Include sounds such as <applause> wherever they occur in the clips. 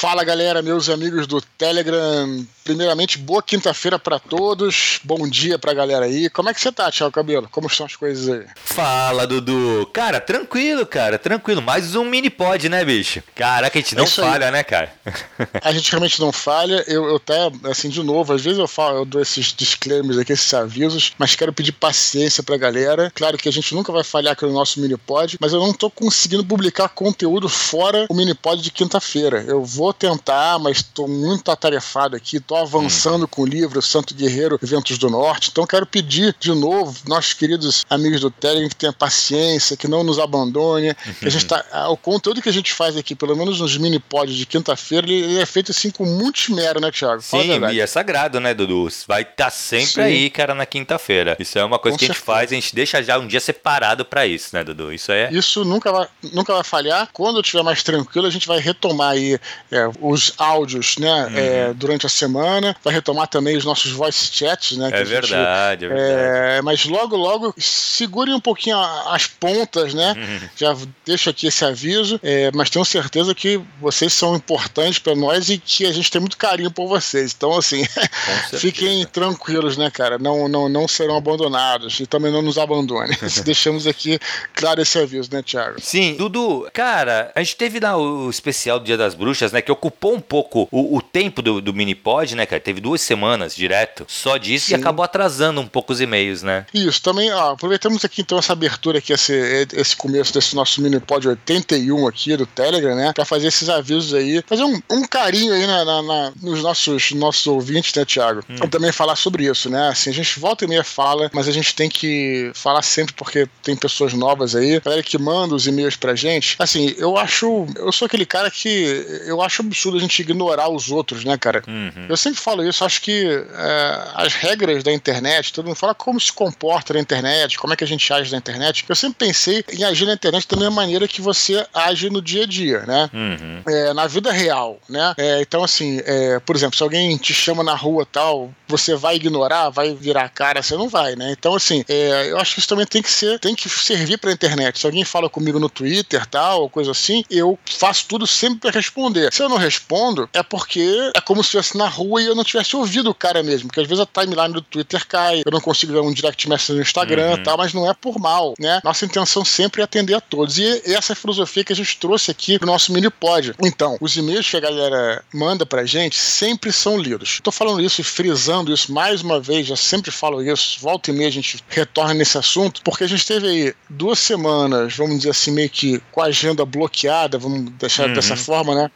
Fala galera, meus amigos do Telegram. Primeiramente, boa quinta-feira para todos. Bom dia pra galera aí. Como é que você tá, Thiago Cabelo? Como estão as coisas aí? Fala, Dudu. Cara, tranquilo, cara, tranquilo. Mais um mini pod, né, bicho? Caraca, a gente não é falha, aí. né, cara? <laughs> A gente realmente não falha. Eu, eu até, assim, de novo, às vezes eu falo, eu dou esses disclaimers aqui, esses avisos, mas quero pedir paciência pra galera. Claro que a gente nunca vai falhar aqui no nosso mini pod, mas eu não tô conseguindo publicar conteúdo fora o mini pod de quinta-feira. Eu vou tentar, mas tô muito atarefado aqui, tô avançando hum. com o livro Santo Guerreiro Ventos do Norte. Então quero pedir de novo, nossos queridos amigos do Telegram, que tenham paciência, que não nos abandone. Que a gente tá, o conteúdo que a gente faz aqui, pelo menos nos mini pods de quinta-feira, ele, é feito assim com muito esmero, né, Thiago? Sim, e é sagrado, né, Dudu? Vai estar tá sempre Sim. aí, cara, na quinta-feira. Isso é uma coisa com que a gente certeza. faz, a gente deixa já um dia separado para isso, né, Dudu? Isso é. Isso nunca vai, nunca vai falhar. Quando eu estiver mais tranquilo, a gente vai retomar aí é, os áudios, né, uhum. é, durante a semana. Vai retomar também os nossos voice chats, né? É verdade, gente, é verdade. É, mas logo, logo, segurem um pouquinho as pontas, né? Uhum. Já deixo aqui esse aviso, é, mas tenho certeza que vocês são importantes para nós e que a gente tem muito carinho por vocês. Então, assim, <laughs> fiquem tranquilos, né, cara? Não, não, não serão abandonados e também não nos abandone. <laughs> Deixamos aqui claro esse aviso, né, Thiago? Sim, Dudu, cara, a gente teve lá o especial do Dia das Bruxas, né? Que ocupou um pouco o, o tempo do, do mini pod, né, cara? Teve duas semanas direto só disso Sim. e acabou atrasando um pouco os e-mails, né? Isso, também, ó, aproveitamos aqui então essa abertura aqui, esse, esse começo desse nosso mini pod 81 aqui do Telegram, né? Pra fazer esses avisos aí, fazer um, um carinho aí na, na, na, nos nossos, nossos ouvintes, né, Thiago? Hum. Também falar sobre isso, né? Assim, a gente volta e meia fala, mas a gente tem que falar sempre porque tem pessoas novas aí, galera que manda os e-mails pra gente. Assim, eu acho, eu sou aquele cara que eu acho absurdo a gente ignorar os outros, né, cara? Uhum. Eu sempre falo isso, acho que é, as regras da internet, todo mundo fala como se comporta na internet, como é que a gente age na internet. Eu sempre pensei em agir na internet da mesma maneira que você age no dia a dia, né? Uhum. É, na vida real, né? É, então, assim, é, por exemplo, se alguém te chama na rua tal, você vai ignorar, vai virar a cara, você não vai, né? Então, assim, é, eu acho que isso também tem que ser, tem que servir pra internet. Se alguém fala comigo no Twitter, tal, ou coisa assim, eu faço tudo sempre para responder. Se eu não respondo, é porque é como se eu estivesse na rua e eu não tivesse ouvido o cara mesmo. Porque às vezes a timeline do Twitter cai, eu não consigo ver um direct message no Instagram uhum. tal, mas não é por mal, né? Nossa intenção sempre é atender a todos. E essa é a filosofia que a gente trouxe aqui pro nosso mini pod. Então, os e-mails que a galera manda pra gente sempre são lidos. Tô falando isso e frisando isso mais uma vez, já sempre falo isso, volta e meia a gente retorna nesse assunto, porque a gente teve aí duas semanas, vamos dizer assim, meio que com a agenda bloqueada, vamos deixar uhum. dessa forma, né?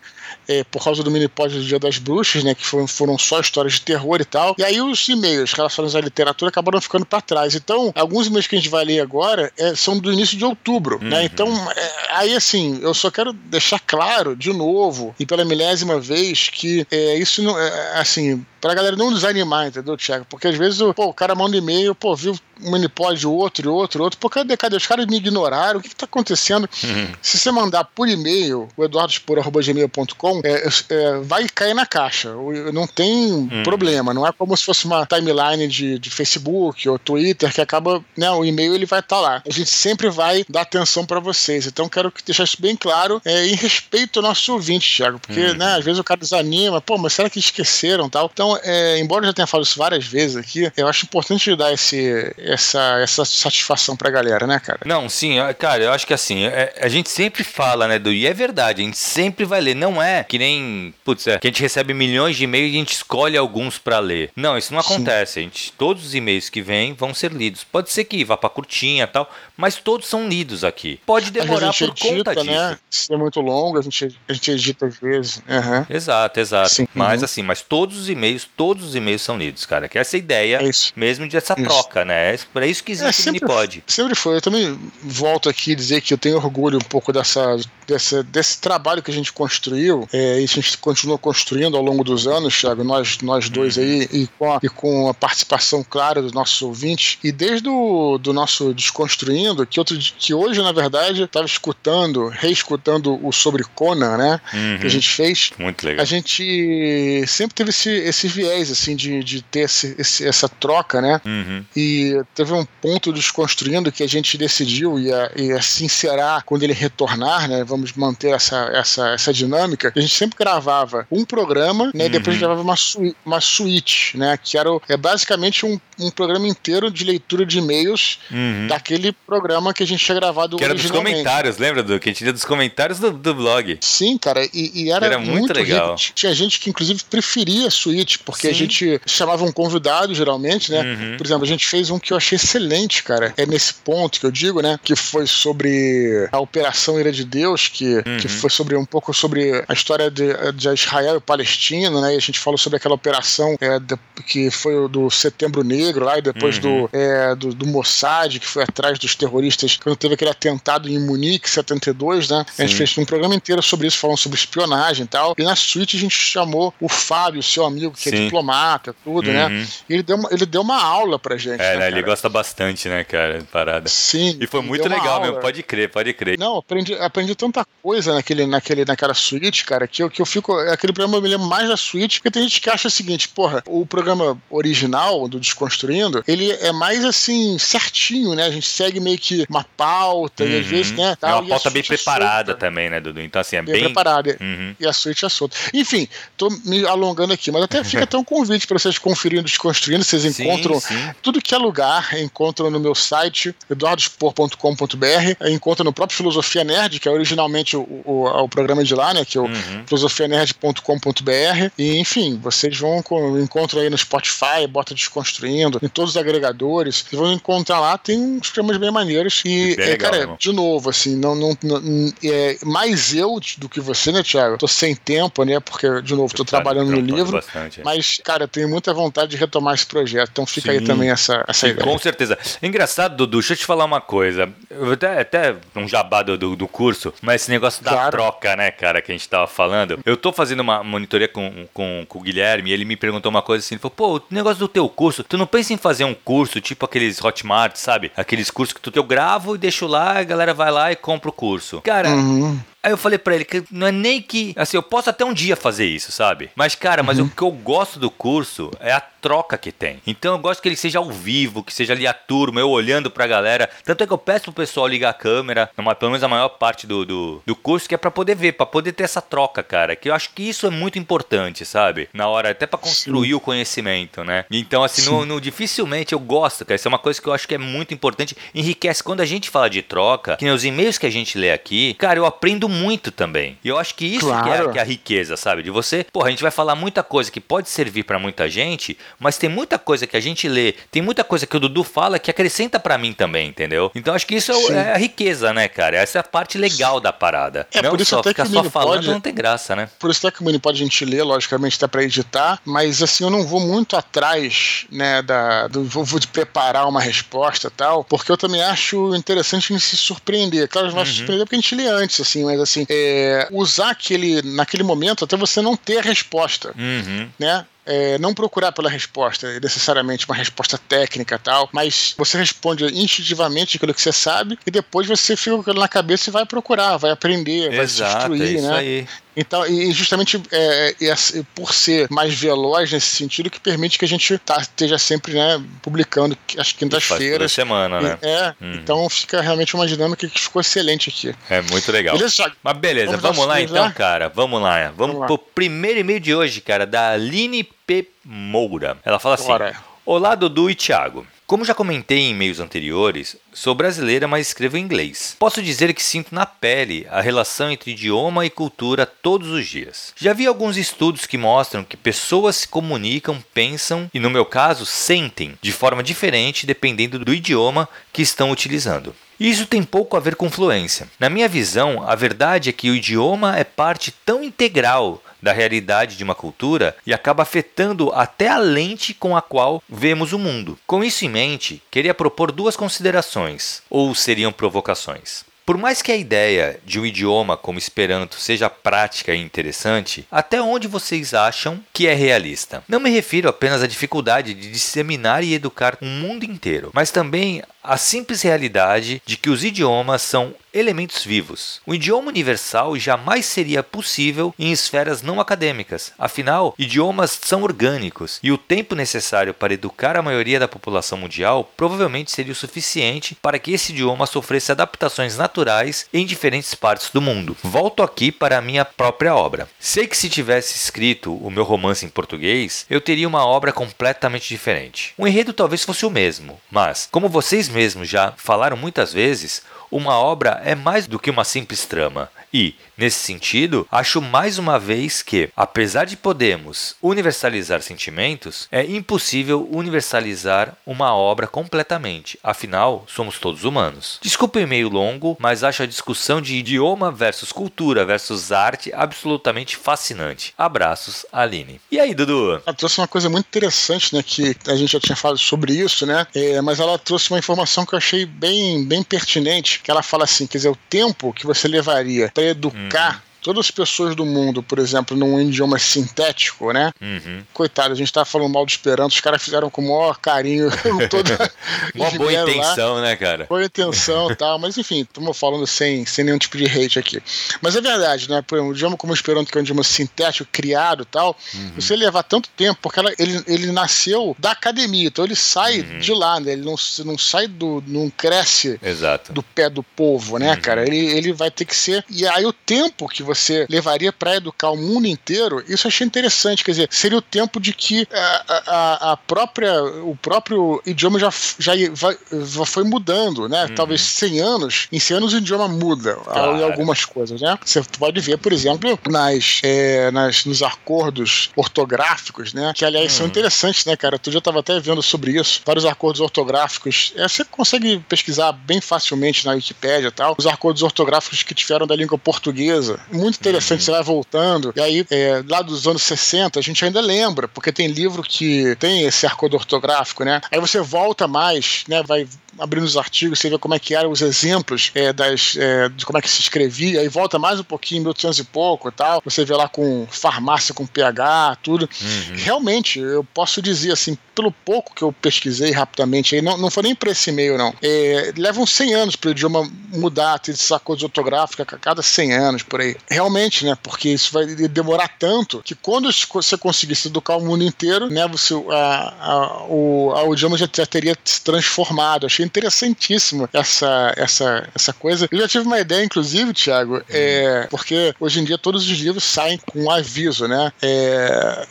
É, por causa do mini-pod do Dia das Bruxas, né? Que foram, foram só histórias de terror e tal. E aí os e-mails relacionados à literatura acabaram ficando para trás. Então, alguns e-mails que a gente vai ler agora é, são do início de outubro, né, uhum. né? Então, é, aí assim, eu só quero deixar claro, de novo, e pela milésima vez, que é, isso não. É, assim, pra galera não desanimar, entendeu, Thiago? Porque às vezes pô, o cara manda e-mail, pô, viu um minipod, outro, outro, outro. Pô, cadê, cadê? Os caras me ignoraram, o que, que tá acontecendo? Uhum. Se você mandar por e-mail, o eduardospor.gmail.com, é, é, vai cair na caixa. Não tem uhum. problema, não é como se fosse uma timeline de, de Facebook ou Twitter que acaba, né, o e-mail ele vai estar tá lá. A gente sempre vai dar atenção para vocês. Então quero deixar isso bem claro é, em respeito ao nosso ouvinte, Thiago, porque, uhum. né, às vezes o cara desanima, pô, mas será que esqueceram tal? Então, é, embora eu já tenha falado isso várias vezes aqui, eu acho importante dar esse, essa, essa satisfação pra galera, né, cara? Não, sim, cara, eu acho que assim, é, a gente sempre fala, né, do, e é verdade, a gente sempre vai ler, não é que nem, putz, é, que a gente recebe milhões de e-mails e a gente escolhe alguns para ler. Não, isso não acontece, a gente, todos os e-mails que vêm vão ser lidos. Pode ser que vá pra curtinha e tal, mas todos são lidos aqui. Pode demorar por edita, conta disso. Né? Se é muito longo, a gente, a gente edita às vezes. Uhum. Exato, exato. Sim. Mas uhum. assim, mas todos os e-mails, todos os e-mails são lidos, cara. Que é essa ideia é mesmo de essa troca, né? É para isso que existe é, sempre, o Minipod. Sempre foi. Eu também volto aqui dizer que eu tenho orgulho um pouco dessa, dessa desse trabalho que a gente construiu. É, isso a gente continua construindo ao longo dos anos, Thiago, nós, nós dois uhum. aí, e com, a, e com a participação clara dos nossos ouvintes. E desde o do nosso Desconstruindo, que, outro, que hoje, na verdade, estava escutando, reescutando o sobre Conan, né? Uhum. Que a gente fez. Muito legal. A gente sempre teve esse, esse viés, assim, de, de ter esse, esse, essa troca, né? Uhum. E teve um ponto desconstruindo que a gente decidiu ia, ia sincerar quando ele retornar, né? Vamos manter essa, essa, essa dinâmica. A gente sempre gravava um programa, né? Uhum. E depois a gente gravava uma, su uma suíte, né? Que era é basicamente um, um programa inteiro de leitura de e-mails uhum. daquele programa que a gente tinha gravado Que era dos comentários, lembra do que a gente tinha dos comentários do, do blog? Sim, cara, e, e era, era, muito, muito legal. Rico. Tinha gente que inclusive preferia a suíte, porque Sim. a gente chamava um convidado geralmente, né? Uhum. Por exemplo, a gente fez um que eu achei excelente, cara. É nesse ponto que eu digo, né? Que foi sobre a Operação Ira de Deus, que, uhum. que foi sobre um pouco sobre a história de, de Israel e Palestina, né? E a gente falou sobre aquela operação é, de, que foi do Setembro Negro lá e depois uhum. do, é, do, do, Mossad, que foi atrás dos terroristas quando teve aquele atentado em Munique, 72, né? Sim. A gente fez um programa inteiro sobre isso, falando sobre espionagem e tal. E na suíte a gente chamou o Fábio, seu amigo, que é Sim. é diplomata, tudo, né? uhum. né? E ele deu, uma, ele deu uma aula pra gente. É, né, né ele gosta bastante, né, cara? Parada. Sim. E foi muito legal mesmo, pode crer, pode crer. Não, aprendi, aprendi tanta coisa naquele, naquele, naquela suíte, cara, que eu, que eu fico. Aquele programa eu me lembro mais da suíte, porque tem gente que acha o seguinte, porra, o programa original do Desconstruindo, ele é mais assim, certinho, né? A gente segue meio que uma pauta, uhum. e às vezes, né? Tal, é uma pauta bem é preparada solta. também, né, Dudu? Então, assim, é bem. bem... preparada. Uhum. E a suíte é solta. Enfim, tô me alongando aqui, mas até <laughs> fica até um convite para vocês conferirem Desconstruindo. Vocês encontram sim, tudo que é lugar, encontram no meu site, eduardospor.com.br, encontram no próprio Filosofia Nerd, que é originalmente o, o, o programa de lá, né? Que é o uhum. filosofianerd.com.br. E, enfim, vocês vão encontram aí no Spotify, bota Desconstruindo, em todos os agregadores. Vocês vão encontrar lá, tem uns programas bem maneiros. E, é, legal, cara, de novo, assim, não, não, não, é mais eu do que você, né, Thiago? Tô sem tempo, né? Porque, de novo, tô trabalhando no livro. Bastante, é. Mas, cara, eu tenho muita vontade de retomar esse projeto. Então fica Sim. aí também essa, essa ideia. Com certeza. Engraçado, Dudu, deixa eu te falar uma coisa. Eu até, até um jabá do, do curso, mas esse negócio da claro. troca, né, cara, que a gente tava falando. Eu tô fazendo uma monitoria com, com, com o Guilherme e ele me perguntou uma coisa assim, ele falou, pô, o negócio do teu curso, tu não pensa em fazer um curso, tipo aqueles Hotmart, sabe? Aqueles cursos que tu, eu gravo e deixo lá, a galera vai lá e compra o curso. Cara, uhum. Aí eu falei para ele que não é nem que. Assim, eu posso até um dia fazer isso, sabe? Mas, cara, mas uhum. o que eu gosto do curso é a troca que tem. Então eu gosto que ele seja ao vivo, que seja ali a turma, eu olhando pra galera. Tanto é que eu peço pro pessoal ligar a câmera, numa, pelo menos a maior parte do, do, do curso, que é para poder ver, para poder ter essa troca, cara. Que eu acho que isso é muito importante, sabe? Na hora, até para construir Sim. o conhecimento, né? Então, assim, no, no, dificilmente eu gosto, cara. Isso é uma coisa que eu acho que é muito importante. Enriquece quando a gente fala de troca, que nem os e-mails que a gente lê aqui, cara, eu aprendo muito também. E eu acho que isso claro. que, é, que, é, a riqueza, sabe? De você, porra, a gente vai falar muita coisa que pode servir para muita gente, mas tem muita coisa que a gente lê, tem muita coisa que o Dudu fala que acrescenta para mim também, entendeu? Então acho que isso é, é, a riqueza, né, cara? Essa é a parte legal da parada. É, não por isso só até ficar só falando pode, não tem graça, né? Por isso até que o Mini pode a gente ler, logicamente, até para editar, mas assim, eu não vou muito atrás, né, da, do, vou de preparar uma resposta tal, porque eu também acho interessante a gente se surpreender. Claro, a gente vai uhum. se surpreender porque a gente lê antes, assim, mas assim, é, usar aquele, naquele momento até você não ter a resposta, uhum. né? É, não procurar pela resposta, necessariamente uma resposta técnica tal, mas você responde instintivamente aquilo que você sabe e depois você fica com aquilo na cabeça e vai procurar, vai aprender, vai Exato, se instruir, é né? Aí. Então, e justamente é, é, por ser mais veloz nesse sentido, que permite que a gente tá, esteja sempre né, publicando as quintas-feiras. semana, né? É, hum. então fica realmente uma dinâmica que ficou excelente aqui. É muito legal. Beleza, Mas beleza, vamos, vamos lá então, cara. Vamos lá. Vamos, vamos lá. pro primeiro e-mail de hoje, cara, da Aline P. Moura. Ela fala assim: Bora. Olá, Dudu e Thiago. Como já comentei em e-mails anteriores, sou brasileira, mas escrevo em inglês. Posso dizer que sinto na pele a relação entre idioma e cultura todos os dias. Já vi alguns estudos que mostram que pessoas se comunicam, pensam e, no meu caso, sentem de forma diferente dependendo do idioma que estão utilizando. Isso tem pouco a ver com fluência. Na minha visão, a verdade é que o idioma é parte tão integral da realidade de uma cultura e acaba afetando até a lente com a qual vemos o mundo. Com isso em mente, queria propor duas considerações, ou seriam provocações. Por mais que a ideia de um idioma como Esperanto seja prática e interessante, até onde vocês acham que é realista? Não me refiro apenas à dificuldade de disseminar e educar um mundo inteiro, mas também a simples realidade de que os idiomas são elementos vivos. O idioma universal jamais seria possível em esferas não acadêmicas. Afinal, idiomas são orgânicos e o tempo necessário para educar a maioria da população mundial provavelmente seria o suficiente para que esse idioma sofresse adaptações naturais em diferentes partes do mundo. Volto aqui para a minha própria obra. Sei que se tivesse escrito o meu romance em português, eu teria uma obra completamente diferente. O enredo talvez fosse o mesmo, mas, como vocês mesmos já falaram muitas vezes, uma obra é mais do que uma simples trama. E, nesse sentido, acho mais uma vez que, apesar de podermos universalizar sentimentos, é impossível universalizar uma obra completamente. Afinal, somos todos humanos. Desculpe o e-mail longo, mas acho a discussão de idioma versus cultura versus arte absolutamente fascinante. Abraços, Aline. E aí, Dudu? Ela trouxe uma coisa muito interessante, né? Que a gente já tinha falado sobre isso, né? É, mas ela trouxe uma informação que eu achei bem, bem pertinente, que ela fala assim, quer dizer, o tempo que você levaria para educar uhum todas as pessoas do mundo, por exemplo, num idioma sintético, né? Uhum. Coitado, a gente tá falando mal do Esperanto, os caras fizeram com o maior carinho <laughs> toda. <laughs> Uma boa intenção, lá. né, cara? Boa intenção e <laughs> tal, mas enfim, estamos falando sem, sem nenhum tipo de hate aqui. Mas é verdade, né? Por exemplo, um idioma como o Esperanto, que é um idioma sintético, criado e tal, uhum. você levar tanto tempo, porque ela, ele, ele nasceu da academia, então ele sai uhum. de lá, né? Ele não, não sai do. não cresce Exato. do pé do povo, né, uhum. cara? Ele, ele vai ter que ser. E aí o tempo que você você levaria para educar o mundo inteiro, isso eu achei interessante. Quer dizer, seria o tempo de que a, a, a própria, o próprio idioma já, já, já foi mudando, né? Uhum. Talvez 100 anos, em 100 anos o idioma muda claro. em algumas coisas, né? Você pode ver, por exemplo, nas, é, nas, nos acordos ortográficos, né? Que, aliás, uhum. são interessantes, né, cara? Tu já estava até vendo sobre isso. Vários acordos ortográficos. É, você consegue pesquisar bem facilmente na Wikipédia e tal. Os acordos ortográficos que tiveram da língua portuguesa muito interessante, você vai voltando. E aí, é, lá dos anos 60, a gente ainda lembra, porque tem livro que tem esse arcodo ortográfico, né? Aí você volta mais, né? Vai abrindo os artigos, você vê como é que eram os exemplos é, das, é, de como é que se escrevia, aí volta mais um pouquinho, 1800 e pouco e tal, você vê lá com farmácia, com PH, tudo. Uhum. Realmente, eu posso dizer assim, pelo pouco que eu pesquisei rapidamente, aí, não, não foi nem para esse e-mail, não. É, levam 100 anos para o idioma mudar, ter essa coisa ortográfica a cada 100 anos, por aí. Realmente, né, porque isso vai demorar tanto que quando você conseguisse educar o mundo inteiro, né, você, a, a, o, a, o idioma já, já teria se transformado. Achei interessantíssimo essa, essa, essa coisa. Eu já tive uma ideia, inclusive, Thiago, é, porque hoje em dia todos os livros saem com um aviso, né? É,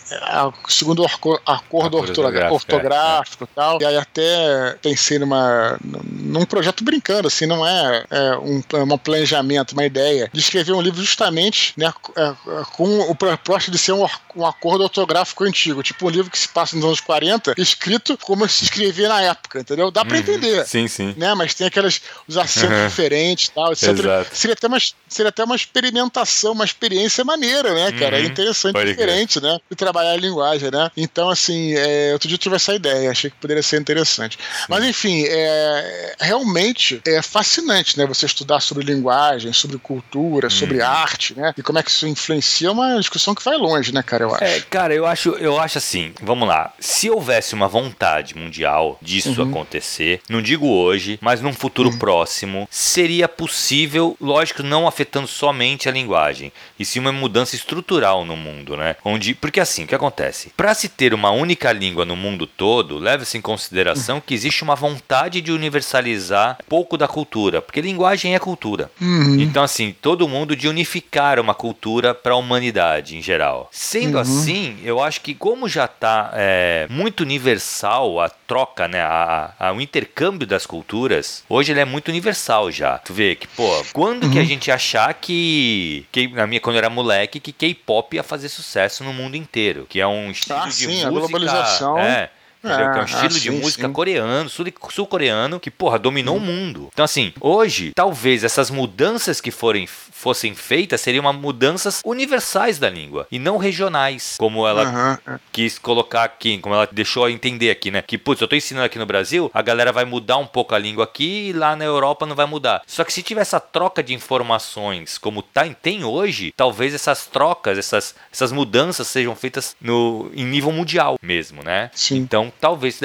segundo o acordo ortográfico, ortográfico é, e tal. E aí até pensei numa, num projeto brincando, assim, não é, é um, é um planejamento, uma ideia, de escrever um livro justamente né, é, com o propósito de ser um, um acordo ortográfico antigo, tipo um livro que se passa nos anos 40, escrito como se escrevia na época, entendeu? Dá pra uhum. entender. Sim, sim. Né? Mas tem aquelas, os acentos <laughs> diferentes e tal. Exato. Seria até, uma, seria até uma experimentação, uma experiência maneira, né, cara? Uhum. É interessante, Pode diferente, né? De trabalhar a linguagem, né? Então, assim, é, outro dia eu tive essa ideia, achei que poderia ser interessante. Sim. Mas, enfim, é, realmente é fascinante, né? Você estudar sobre linguagem, sobre cultura, sobre uhum. arte, né? E como é que isso influencia é uma discussão que vai longe, né, cara? Eu acho. É, cara, eu acho, eu acho assim, vamos lá. Se houvesse uma vontade mundial disso uhum. acontecer, não digo digo hoje, mas num futuro uhum. próximo, seria possível, lógico, não afetando somente a linguagem, e sim uma mudança estrutural no mundo, né? Onde, porque assim, o que acontece? Para se ter uma única língua no mundo todo, leva-se em consideração que existe uma vontade de universalizar pouco da cultura, porque linguagem é cultura. Uhum. Então, assim, todo mundo de unificar uma cultura para a humanidade em geral. Sendo uhum. assim, eu acho que como já está é, muito universal a troca, né, a, a, o intercâmbio das culturas, hoje ele é muito universal já. Tu vê que, pô, quando uhum. que a uhum. gente achar que, que na minha quando eu era moleque, que K-pop ia fazer sucesso no mundo inteiro, que é um estilo ah, de sim, música, a globalização. É, é, que é um ah, estilo ah, de música sim. coreano, sul-coreano, que, porra, dominou hum. o mundo. Então, assim, hoje, talvez essas mudanças que forem fossem feitas seriam mudanças universais da língua e não regionais, como ela uhum. quis colocar aqui, como ela deixou entender aqui, né? Que, putz, eu tô ensinando aqui no Brasil, a galera vai mudar um pouco a língua aqui e lá na Europa não vai mudar. Só que se tiver essa troca de informações como tá, tem hoje, talvez essas trocas, essas, essas mudanças sejam feitas no, em nível mundial mesmo, né? Sim. Então, talvez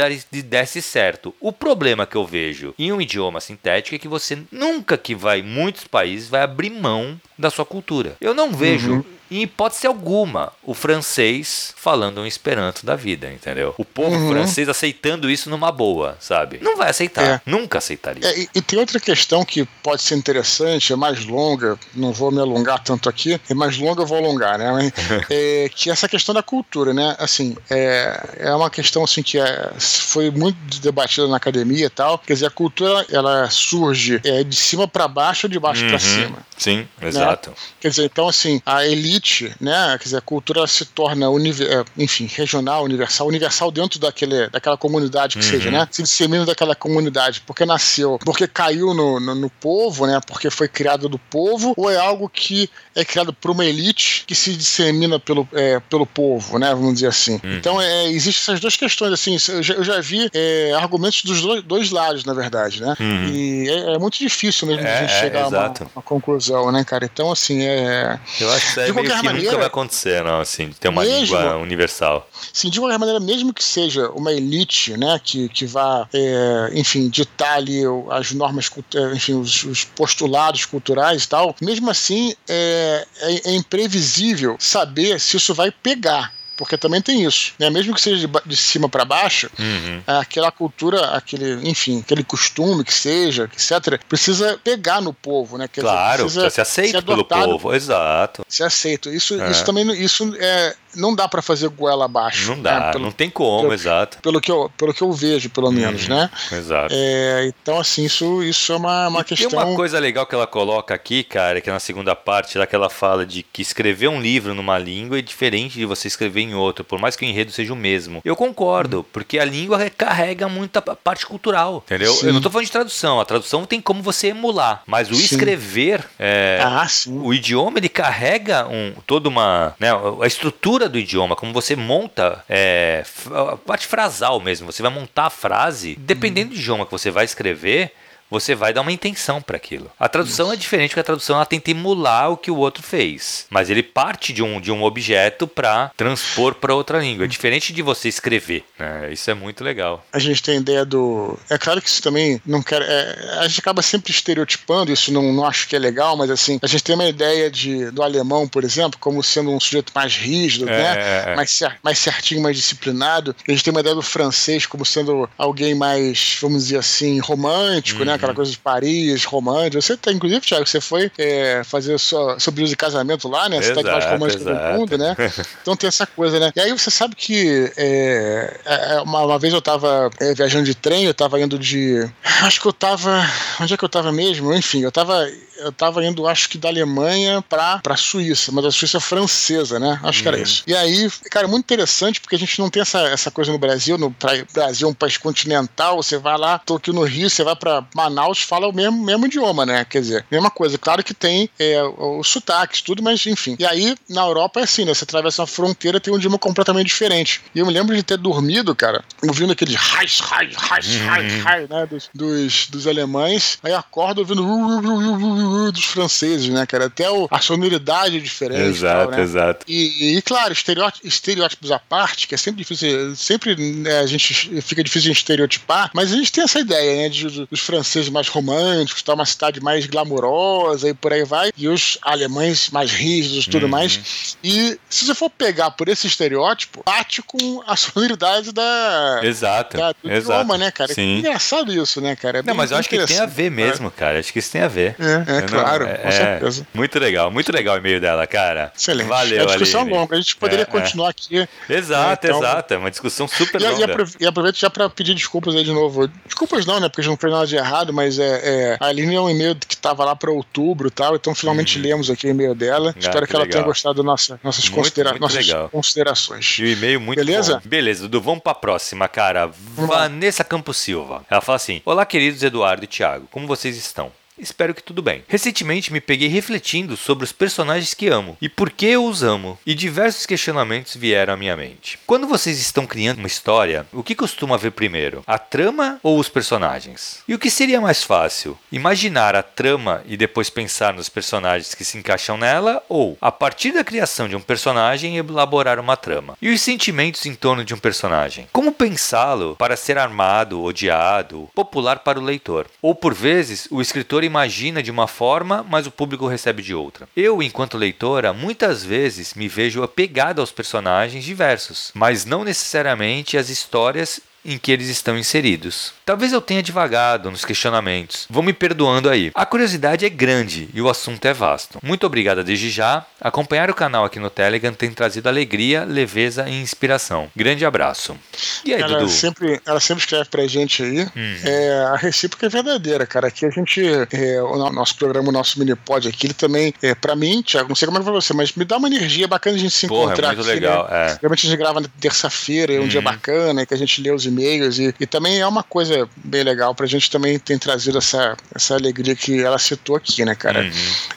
desse certo. O problema que eu vejo em um idioma sintético é que você nunca que vai, muitos países, vai abrir mão da sua cultura. Eu não vejo uhum em hipótese alguma, o francês falando um esperanto da vida, entendeu? O povo uhum. francês aceitando isso numa boa, sabe? Não vai aceitar, é. nunca aceitaria. É, e, e, tem outra questão que pode ser interessante, é mais longa, não vou me alongar tanto aqui, é mais longa, eu vou alongar, né? <laughs> é, que é essa questão da cultura, né? Assim, é, é uma questão assim que é, foi muito debatida na academia e tal. Quer dizer, a cultura ela surge é, de cima para baixo ou de baixo uhum. para cima. Sim, né? exato. Quer dizer, então assim, a elite elite, né? Quer dizer, a cultura se torna, é, enfim, regional, universal, universal dentro daquele, daquela comunidade que uhum. seja, né? Se dissemina daquela comunidade, porque nasceu, porque caiu no, no, no, povo, né? Porque foi criado do povo, ou é algo que é criado por uma elite que se dissemina pelo, é, pelo povo, né? Vamos dizer assim. Uhum. Então, é, existem essas duas questões, assim, eu já, eu já vi é, argumentos dos dois, dois, lados, na verdade, né? Uhum. E é, é, muito difícil mesmo de a é, gente chegar a uma, uma, conclusão, né, cara? Então, assim, é. Eu acho que é qualquer maneira, nunca vai acontecer, não, assim, de ter uma mesmo, língua universal. Sim, de qualquer maneira, mesmo que seja uma elite, né, que, que vá, é, enfim, ditar ali as normas, é, enfim, os, os, postulados culturais e tal, mesmo assim é, é, é imprevisível saber se isso vai pegar porque também tem isso, né? Mesmo que seja de, de cima para baixo, uhum. aquela cultura, aquele, enfim, aquele costume que seja, etc, precisa pegar no povo, né? Quer claro, dizer, precisa ser aceito pelo povo, exato. Ser aceito. Isso, é. isso também, isso é, não dá para fazer goela abaixo. Não dá, né? pelo, não tem como, pelo, exato. Pelo que, eu, pelo que eu vejo, pelo menos, uhum, né? Exato. É, então, assim, isso, isso é uma, uma questão. Tem uma coisa legal que ela coloca aqui, cara, que é na segunda parte, lá que ela fala de que escrever um livro numa língua é diferente de você escrever em outro, por mais que o enredo seja o mesmo. Eu concordo, porque a língua carrega muita parte cultural, entendeu? Sim. Eu não tô falando de tradução, a tradução tem como você emular, mas o sim. escrever, é, ah, o idioma, ele carrega um, toda uma, né, a estrutura do idioma, como você monta é, a parte frasal mesmo, você vai montar a frase, dependendo do idioma que você vai escrever, você vai dar uma intenção para aquilo. A tradução Isso. é diferente, porque a tradução ela tenta emular o que o outro fez, mas ele parte de um, de um objeto para transpor para outra língua. É diferente de você escrever. Né? Isso é muito legal. A gente tem a ideia do. É claro que isso também não quer. É... A gente acaba sempre estereotipando, isso não, não acho que é legal, mas assim, a gente tem uma ideia de, do alemão, por exemplo, como sendo um sujeito mais rígido, é, né? É, é. mais, mais certinho, mais disciplinado. A gente tem uma ideia do francês como sendo alguém mais, vamos dizer assim, romântico, né? Aquela coisa de Paris, romântico. Você tá, inclusive, Thiago, você foi é, fazer sua, seu de casamento lá, né? Você exato, tá mais romântico do mundo, né? <laughs> Então tem essa coisa, né? E aí você sabe que é, é, é, uma, uma, vez eu tava é, viajando de trem, eu tava indo de. Acho que eu tava. Onde é que eu tava mesmo? Enfim, eu tava eu tava indo, acho que da Alemanha pra, pra Suíça, mas a Suíça francesa, né? Acho uhum. que era uhum. isso. E aí, cara, é muito interessante porque a gente não tem essa, essa coisa no Brasil. No Brasil é um país continental, você vai lá, tô aqui no Rio, você vai pra Manaus, fala o mesmo, mesmo idioma, né? Quer dizer, mesma coisa. Claro que tem é, os sotaques, tudo, mas enfim. E aí, na Europa é assim, né? Você atravessa uma fronteira tem um idioma completamente diferente. E eu me lembro de ter dormido, cara, ouvindo aqueles raiz, raiz, raiz, raiz, raiz, né? Dos, dos, dos alemães. Aí acordo ouvindo dos franceses, né, cara? Até o, a sonoridade é diferente. Exato, tal, né? exato. E, e, claro, estereótipos, estereótipos à parte, que é sempre difícil, sempre né, a gente fica difícil de estereotipar, mas a gente tem essa ideia, né, de, dos franceses mais românticos, tá, uma cidade mais glamurosa e por aí vai, e os alemães mais rígidos e tudo uhum. mais. E se você for pegar por esse estereótipo, bate com a <laughs> sonoridade da. Exato. Da, do exato. idioma, né, cara? Sim. É engraçado isso, né, cara? É Não, mas eu acho que tem a ver mesmo, cara. Acho que isso tem a ver. É, é claro, é, com certeza. Muito legal, muito legal o e-mail dela, cara. Excelente. Valeu, É uma discussão Aline. longa, a gente poderia é, é. continuar aqui. Exato, né, então... exato. É uma discussão super e, longa. E aproveito já para pedir desculpas aí de novo. Desculpas não, né? Porque a gente não fez nada de errado, mas é, é a Aline é um e-mail que estava lá para outubro e tal, então finalmente uhum. lemos aqui o e-mail dela. Ah, Espero que, que ela tenha gostado das nossa, nossas, muito, considera muito nossas considerações. E o e-mail muito Beleza? Bom. Beleza, Dudu, vamos para a próxima, cara. Vamos Vanessa Campos Silva. Ela fala assim: Olá, queridos Eduardo e Thiago, como vocês estão? Espero que tudo bem. Recentemente me peguei refletindo sobre os personagens que amo e por que eu os amo, e diversos questionamentos vieram à minha mente. Quando vocês estão criando uma história, o que costuma ver primeiro? A trama ou os personagens? E o que seria mais fácil? Imaginar a trama e depois pensar nos personagens que se encaixam nela, ou, a partir da criação de um personagem, elaborar uma trama? E os sentimentos em torno de um personagem? Como pensá-lo para ser armado, odiado, popular para o leitor? Ou por vezes, o escritor imagina de uma forma, mas o público recebe de outra. Eu, enquanto leitora, muitas vezes me vejo apegado aos personagens diversos, mas não necessariamente às histórias em que eles estão inseridos. Talvez eu tenha divagado nos questionamentos. Vão me perdoando aí. A curiosidade é grande e o assunto é vasto. Muito obrigado desde já. Acompanhar o canal aqui no Telegram tem trazido alegria, leveza e inspiração. Grande abraço. E aí, ela Dudu? Sempre, ela sempre escreve pra gente aí. Hum. É, a recíproca é verdadeira, cara. Aqui a gente. É, o nosso programa, o nosso mini pod aqui, ele também, é, pra mim, Thiago, não sei como é foi você, mas me dá uma energia bacana a gente se Porra, encontrar é muito aqui. Legal, né? é. Realmente a gente grava na terça-feira, é um dia uhum. bacana, que a gente lê os e-mails e, e também é uma coisa bem legal pra gente também tem trazido essa, essa alegria que ela citou aqui, né, cara? Uhum.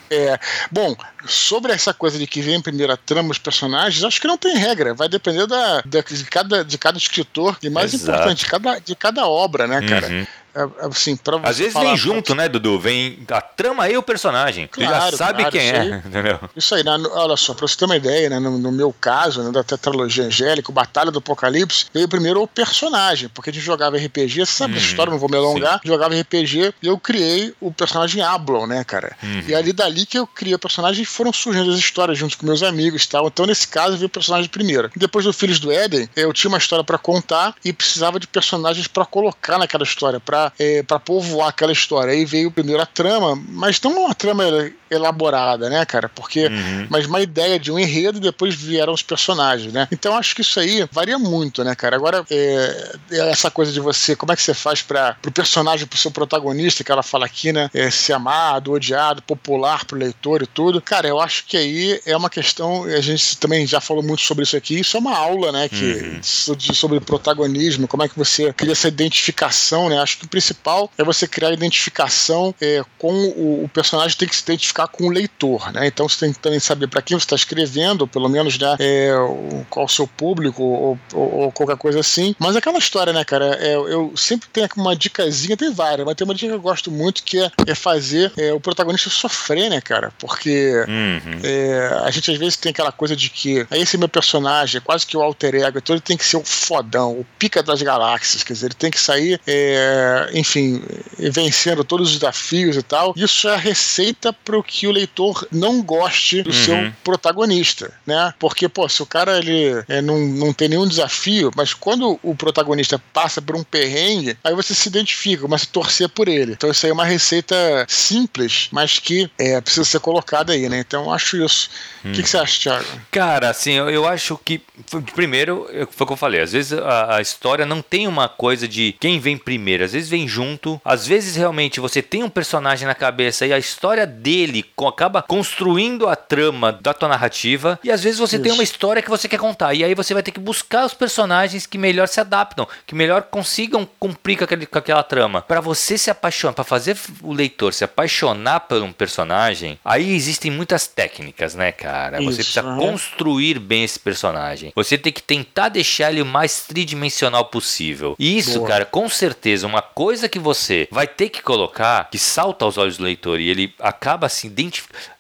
É, bom, sobre essa coisa de que vem primeiro a trama os personagens, acho que não tem regra. Vai depender da, da de, cada, de cada escritor e mais Exato. importante, de cada, de cada obra, né, cara? Uhum. É, é, assim, pra Às vezes vem junto, né, Dudu? Vem a trama e o personagem. Claro, já sabe claro, quem é, entendeu? Isso aí, né, olha só, pra você ter uma ideia, né, no, no meu caso, né, da tetralogia angélica, o Batalha do Apocalipse, veio primeiro o personagem, porque a gente jogava RPG, sabe uhum, essa história, não vou me alongar, sim. jogava RPG e eu criei o personagem Ablon, né, cara? Uhum. E ali dali que eu criei o personagem foram surgindo as histórias junto com meus amigos e tal. Então, nesse caso, veio o personagem primeiro. Depois do Filhos do Éden, eu tinha uma história para contar e precisava de personagens para colocar naquela história, para para é, povoar aquela história. Aí veio primeiro a trama, mas não uma trama elaborada, né, cara? Porque, uhum. mas uma ideia de um enredo e depois vieram os personagens, né? Então acho que isso aí varia muito, né, cara? Agora, é, é essa coisa de você, como é que você faz para o personagem, pro seu protagonista, que ela fala aqui, né? É, ser amado, odiado, popular pro leitor e tudo. Cara, eu acho que aí é uma questão, a gente também já falou muito sobre isso aqui, isso é uma aula, né, que, uhum. sobre protagonismo, como é que você cria essa identificação, né? Acho que o principal é você criar a identificação é, com o, o, personagem, tem que se identificar com o leitor, né? Então você tem que também saber para quem você está escrevendo, ou pelo menos, né, é, qual o seu público, ou, ou, ou, qualquer coisa assim. Mas aquela história, né, cara, é, eu sempre tenho uma dicasinha, tem várias, mas tem uma dica que eu gosto muito que é, é fazer é, o protagonista sofrer, né, cara? Porque uhum. É, a gente às vezes tem aquela coisa de que esse meu personagem, é quase que o alter ego, então ele tem que ser o fodão, o pica das galáxias, quer dizer, ele tem que sair, é, enfim, vencendo todos os desafios e tal. Isso é a receita para o que o leitor não goste do uhum. seu protagonista, né? Porque, pô, se o cara ele é, não, não tem nenhum desafio, mas quando o protagonista passa por um perrengue, aí você se identifica, começa a torcer por ele. Então isso aí é uma receita simples, mas que é, precisa ser colocada aí, né? Então eu acho isso. O hum. que, que, você acha, Thiago? Cara, assim, eu, eu acho que. Primeiro, foi o que eu falei, às vezes a, a, história não tem uma coisa de quem vem primeiro, às vezes vem junto, às vezes realmente você tem um personagem na cabeça e a história dele acaba construindo a trama da tua narrativa, e às vezes você Isso. tem uma história que você quer contar, e aí você vai ter que buscar os personagens que melhor se adaptam, que melhor consigam cumprir com, aquele, com aquela trama. para você se apaixonar, para fazer o leitor se apaixonar por um personagem, aí existem muitas técnicas, né, cara? Isso, você precisa construir bem esse personagem. Você tem que tentar deixar ele o mais tridimensional possível. E isso, Boa. cara, com certeza, uma coisa que você vai ter que colocar, que salta aos olhos do leitor e ele acaba se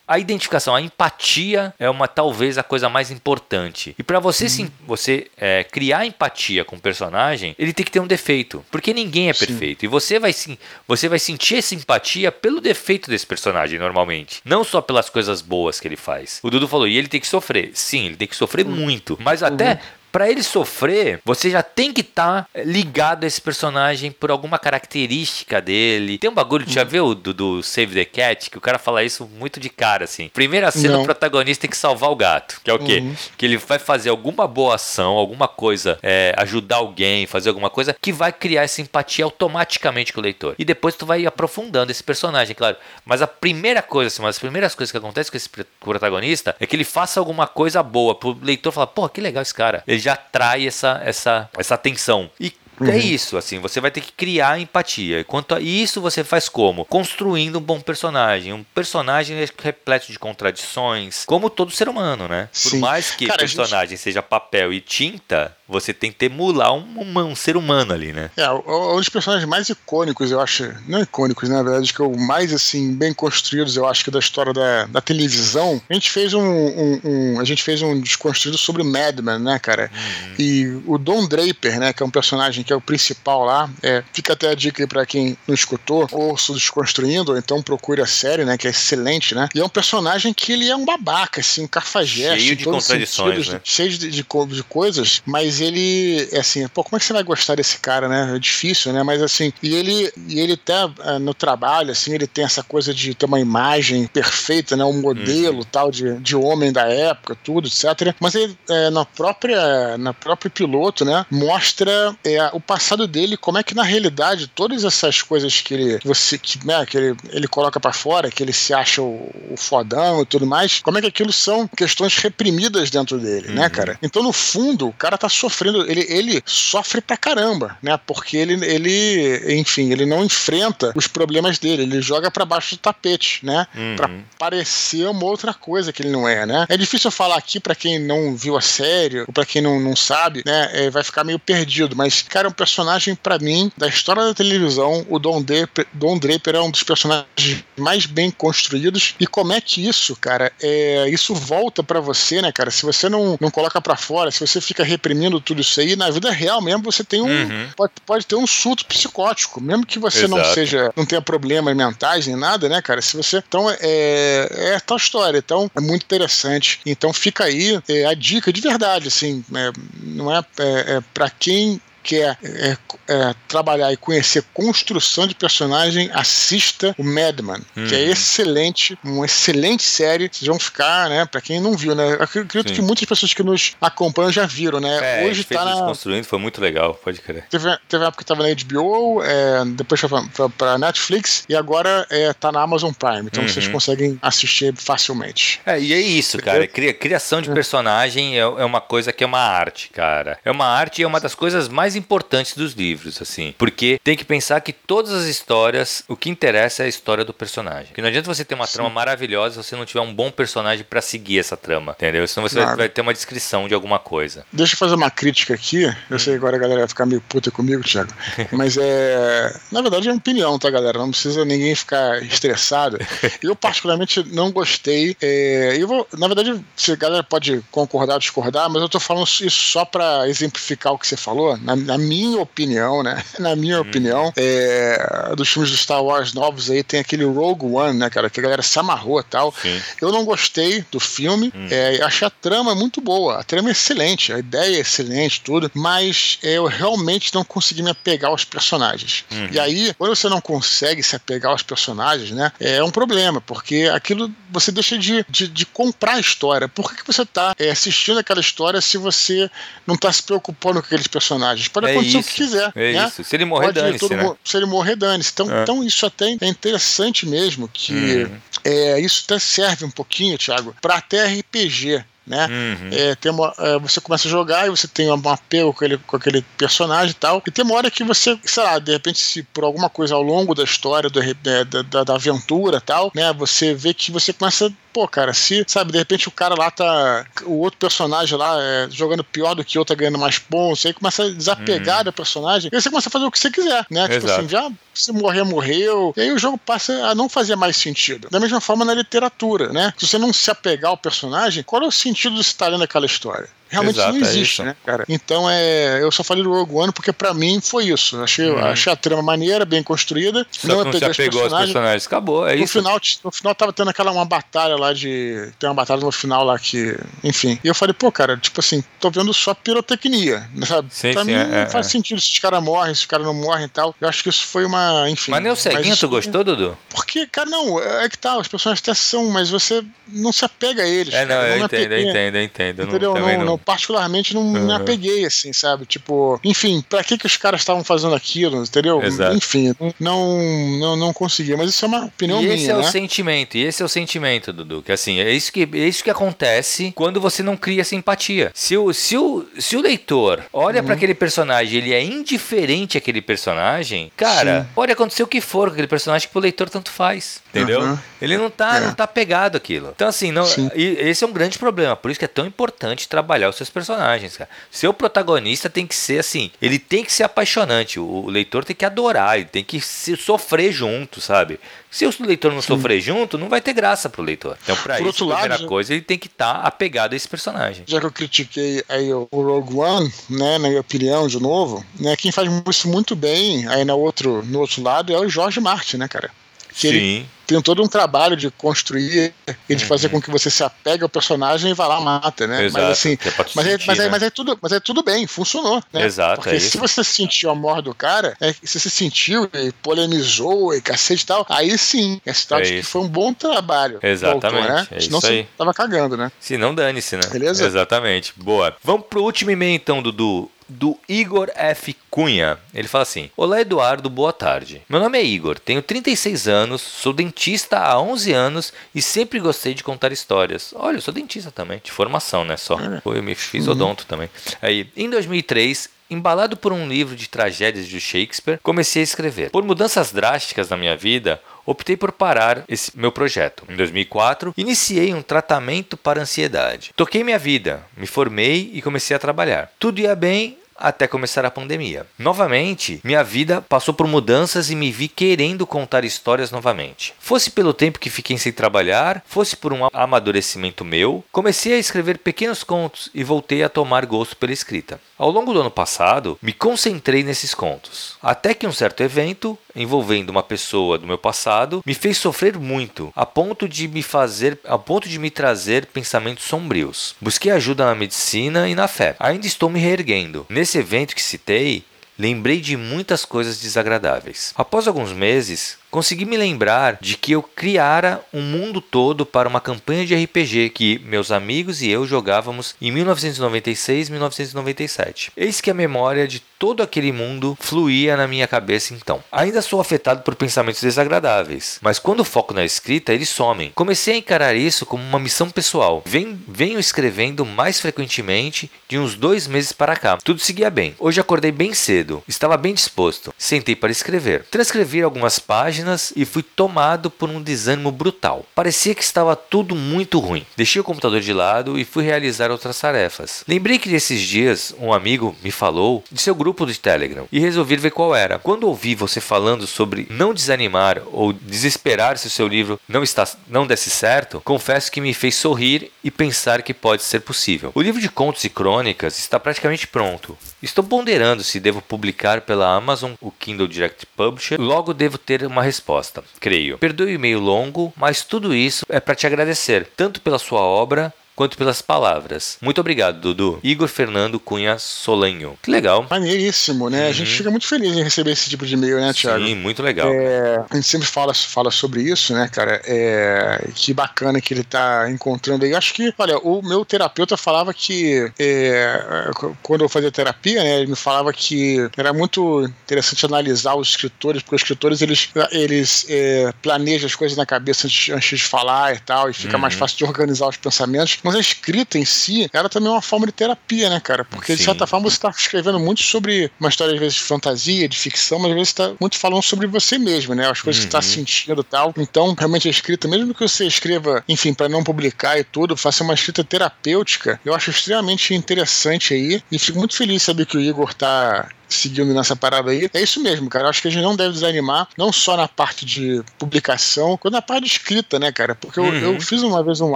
a identificação, a empatia é uma talvez a coisa mais importante. E para você sim, você é, criar empatia com o personagem, ele tem que ter um defeito, porque ninguém é perfeito. Sim. E você vai sim, você vai sentir essa empatia pelo defeito desse personagem normalmente, não só pelas coisas boas que ele faz. O Dudu falou, e ele tem que sofrer. Sim, ele tem que sofrer uhum. muito, mas até uhum para ele sofrer, você já tem que estar tá ligado a esse personagem por alguma característica dele. Tem um bagulho, já viu do, do Save the Cat, que o cara fala isso muito de cara, assim. Primeira cena, Não. o protagonista tem que salvar o gato. Que é o quê? Uhum. Que ele vai fazer alguma boa ação, alguma coisa, é, ajudar alguém, fazer alguma coisa que vai criar essa empatia automaticamente com o leitor. E depois tu vai aprofundando esse personagem, claro. Mas a primeira coisa, assim, uma das primeiras coisas que acontece com esse protagonista é que ele faça alguma coisa boa pro leitor falar, pô, que legal esse cara. Ele já atrai essa, essa, essa atenção. E uhum. é isso, assim, você vai ter que criar empatia. Quanto a isso você faz como? Construindo um bom personagem. Um personagem repleto de contradições, como todo ser humano, né? Sim. Por mais que Cara, personagem gente... seja papel e tinta, você tem que emular um, um, um, ser humano ali, né? É, um dos personagens mais icônicos, eu acho, não icônicos, né, na verdade, que é o mais, assim, bem construídos, eu acho que da história da, da televisão, a gente fez um, um, um a gente fez um desconstruído sobre Madman, né, cara? Uhum. E o Don Draper, né, que é um personagem que é o principal lá, é, fica até a dica aí pra quem não escutou, ouça Desconstruindo, ou então procure a série, né, que é excelente, né? E é um personagem que ele é um babaca, assim, um cafajeste. Cheio de contradições, né? Cheio de, de, de coisas, mas ele, é assim, pô, como é que você vai gostar desse cara, né? É difícil, né? Mas assim, e ele, e ele até uh, no trabalho, assim, ele tem essa coisa de ter uma imagem perfeita, né? Um modelo uhum. tal de, de homem da época, tudo, etc. Mas ele, é, na própria, na próprio piloto, né? Mostra é, o passado dele, como é que na realidade todas essas coisas que ele, você, que, né, que ele, ele coloca para fora, que ele se acha o, o, fodão e tudo mais, como é que aquilo são questões reprimidas dentro dele, né, uhum. né, cara? Então, no fundo, o cara tá sofrendo sofrendo, ele, ele sofre pra caramba, né? Porque ele, ele, enfim, ele não enfrenta os problemas dele, ele joga para baixo do tapete, né? Uhum. Pra parecer uma outra coisa que ele não é, né? É difícil falar aqui para quem não viu a série, ou pra quem não, não sabe, né? É, vai ficar meio perdido, mas, cara, é um personagem para mim, da história da televisão, o Don Draper, Don Draper é um dos personagens mais bem construídos, e como é que isso, cara, é, isso volta para você, né, cara? Se você não, não coloca para fora, se você fica reprimindo tudo isso aí, na vida real mesmo você tem um. Uhum. Pode, pode ter um surto psicótico, mesmo que você Exato. não seja. não tenha problemas mentais nem nada, né, cara? Se você. Então é, é tal história. Então é muito interessante. Então fica aí é, a dica de verdade, assim. É, não é, é, é para quem quer é, é, trabalhar e conhecer construção de personagem, assista o Madman, uhum. que é uhum. excelente, uma excelente série. Vocês vão ficar, né? Pra quem não viu, né? acredito Sim. que muitas pessoas que nos acompanham já viram, né? É, Hoje tá na. Construindo foi muito legal, pode crer. Teve, teve uma época que tava na HBO, é, depois foi pra, pra, pra, Netflix e agora é, tá na Amazon Prime. Então uhum. vocês conseguem assistir facilmente. É, e é isso, cara. Criação de personagem é, é uma coisa que é uma arte, cara. É uma arte e é uma das coisas mais mais importantes dos livros, assim. Porque tem que pensar que todas as histórias, o que interessa é a história do personagem. Que não adianta você ter uma Sim. trama maravilhosa se você não tiver um bom personagem para seguir essa trama, entendeu? Senão você vai, vai, ter uma descrição de alguma coisa. Deixa eu fazer uma crítica aqui. Eu sei agora a galera vai ficar meio puta comigo, Thiago. <laughs> Mas é. Na verdade é uma opinião, tá, galera? Não precisa ninguém ficar estressado. Eu, particularmente, não gostei. É... Eu vou... Na verdade, a galera pode concordar ou discordar, mas eu tô falando isso só para exemplificar o que você falou. Na na minha opinião, né? <laughs> Na minha hum. opinião, é, dos filmes do Star Wars novos aí tem aquele Rogue One, né, cara? Que a galera se amarrou e tal. Sim. Eu não gostei do filme. Hum. É, achei a trama muito boa. A trama é excelente, a ideia é excelente, tudo. Mas é, eu realmente não consegui me apegar aos personagens. Uhum. E aí, quando você não consegue se apegar aos personagens, né? É um problema, porque aquilo você deixa de, de, de comprar a história. Por que, que você tá é, assistindo aquela história se você não tá se preocupando com aqueles personagens? Pode é acontecer isso, o que quiser. É né? isso. Se ele morrer, dane-se. Né? Se ele morrer, dane-se. Então, é. então, isso até é interessante mesmo, que hum. é, isso até serve um pouquinho, Thiago, para até RPG né? Uhum. É, tem uma, é, você começa a jogar e você tem um apego com aquele, com aquele personagem e tal. E tem uma hora que você, sei lá, de repente, se por alguma coisa ao longo da história, do, da, da, da aventura e tal, né? Você vê que você começa pô, cara, se, sabe, de repente o cara lá tá. O outro personagem lá é, jogando pior do que o outro, tá ganhando mais pontos, aí começa a desapegar uhum. do personagem, e aí você começa a fazer o que você quiser, né? Exato. Tipo assim, já se morrer, morreu. E aí o jogo passa a não fazer mais sentido. Da mesma forma na literatura, né? Se você não se apegar ao personagem, qual é o sentido de estar lendo aquela história? Realmente Exato, não é existe, é né, cara? Então é. Eu só falei do Rogue One porque pra mim foi isso. Achei, uhum. achei a trama maneira, bem construída. Só não, não se apegou aos personagens. Acabou, é no isso. Final, no final tava tendo aquela uma batalha lá de. Tem uma batalha no final lá que. Enfim. E eu falei, pô, cara, tipo assim, tô vendo só pirotecnia. Sabe? Sim, pra sim, mim é, não é, faz é. sentido se os caras morrem, se os caras não morrem e tal. Eu acho que isso foi uma. Enfim. Mas nem o ceguinho, tu gostou, Dudu? Porque, cara, não, é que tá, os personagens até são, mas você não se apega a eles. É, não, eu, não entendo, eu entendo, eu entendo, Entendeu? Não, não, não, particularmente, não uhum. me apeguei, assim, sabe? Tipo, enfim, pra que que os caras estavam fazendo aquilo, entendeu? Exato. Enfim, não, não, não consegui. Mas isso é uma opinião e minha, esse é né? o sentimento, e esse é o sentimento, Dudu, que assim, é isso que, é isso que acontece quando você não cria simpatia. Se o, se o, se o leitor olha uhum. para aquele personagem ele é indiferente àquele personagem, cara, Sim. pode acontecer o que for com aquele personagem que o leitor tanto faz, entendeu? Uhum. Ele não tá, é. não tá pegado aquilo. Então assim, não, esse é um grande problema, por isso que é tão importante trabalhar os seus personagens, cara. Seu protagonista tem que ser assim, ele tem que ser apaixonante, o, o leitor tem que adorar, ele tem que se sofrer junto, sabe? Se o leitor não Sim. sofrer junto, não vai ter graça pro leitor. Então, pra Por isso, a primeira coisa, ele tem que estar tá apegado a esse personagem. Já que eu critiquei aí o Rogue One, né, na minha opinião, de novo, né, quem faz isso muito bem aí no outro, no outro lado é o Jorge Martin, né, cara? Que Sim. Ele tem todo um trabalho de construir e de uhum. fazer com que você se apegue ao personagem e vá lá mata, né? Exato, mas assim, é mas, é, sentir, mas, é, né? mas, é, tudo, mas é tudo bem, funcionou, né? Exato. Porque é se você sentiu a morte do cara, é, se você sentiu e polemizou e cacete e tal, aí sim, é sinal de que foi um bom trabalho. Exatamente. Autor, né? É Senão isso aí. você tava cagando, né? Se não dane-se, né? Beleza? Exatamente. Boa. Vamos pro último e-mail então, Dudu do Igor F. Cunha. Ele fala assim: Olá Eduardo, boa tarde. Meu nome é Igor, tenho 36 anos, sou dentista há 11 anos e sempre gostei de contar histórias. Olha, eu sou dentista também, de formação, né? Só. É. Eu me fiz uhum. odonto também. Aí, em 2003, Embalado por um livro de tragédias de Shakespeare, comecei a escrever. Por mudanças drásticas na minha vida, optei por parar esse meu projeto. Em 2004, iniciei um tratamento para ansiedade. Toquei minha vida, me formei e comecei a trabalhar. Tudo ia bem até começar a pandemia. Novamente, minha vida passou por mudanças e me vi querendo contar histórias novamente. Fosse pelo tempo que fiquei sem trabalhar, fosse por um amadurecimento meu, comecei a escrever pequenos contos e voltei a tomar gosto pela escrita. Ao longo do ano passado, me concentrei nesses contos, até que um certo evento, envolvendo uma pessoa do meu passado, me fez sofrer muito, a ponto de me fazer, a ponto de me trazer pensamentos sombrios. Busquei ajuda na medicina e na fé. Ainda estou me reerguendo. Nesse evento que citei, lembrei de muitas coisas desagradáveis. Após alguns meses, consegui me lembrar de que eu criara um mundo todo para uma campanha de RPG que meus amigos e eu jogávamos em 1996 e 1997. Eis que a memória de todo aquele mundo fluía na minha cabeça então. Ainda sou afetado por pensamentos desagradáveis, mas quando foco na escrita, eles somem. Comecei a encarar isso como uma missão pessoal. Venho escrevendo mais frequentemente de uns dois meses para cá. Tudo seguia bem. Hoje acordei bem cedo, estava bem disposto. Sentei para escrever. Transcrevi algumas páginas páginas e fui tomado por um desânimo brutal. Parecia que estava tudo muito ruim. Deixei o computador de lado e fui realizar outras tarefas. Lembrei que nesses dias um amigo me falou de seu grupo de Telegram e resolvi ver qual era. Quando ouvi você falando sobre não desanimar ou desesperar se o seu livro não está não desse certo, confesso que me fez sorrir e pensar que pode ser possível. O livro de contos e crônicas está praticamente pronto. Estou ponderando se devo publicar pela Amazon o Kindle Direct Publisher. Logo devo ter uma resposta, creio. Perdoe o e-mail longo, mas tudo isso é para te agradecer, tanto pela sua obra quanto pelas palavras. Muito obrigado, Dudu. Igor Fernando Cunha Solanho. Que legal. Maneiríssimo, né? Uhum. A gente fica muito feliz em receber esse tipo de e-mail, né, Thiago? Sim, muito legal. É, a gente sempre fala, fala sobre isso, né, cara? É, que bacana que ele tá encontrando aí. Acho que, olha, o meu terapeuta falava que é, quando eu fazia terapia, né, ele me falava que era muito interessante analisar os escritores, porque os escritores eles, eles é, planejam as coisas na cabeça antes, antes de falar e tal, e fica uhum. mais fácil de organizar os pensamentos. Mas a escrita em si era também uma forma de terapia, né, cara? Porque Sim. de certa forma você está escrevendo muito sobre uma história, às vezes, de fantasia, de ficção, mas às vezes está muito falando sobre você mesmo, né? As coisas uhum. que você está sentindo e tal. Então, realmente a escrita, mesmo que você escreva, enfim, para não publicar e tudo, faça uma escrita terapêutica, eu acho extremamente interessante aí. E fico muito feliz de saber que o Igor tá seguindo nessa parada aí. É isso mesmo, cara. Eu acho que a gente não deve desanimar, não só na parte de publicação, quanto na parte de escrita, né, cara? Porque eu, eu uhum. fiz uma vez um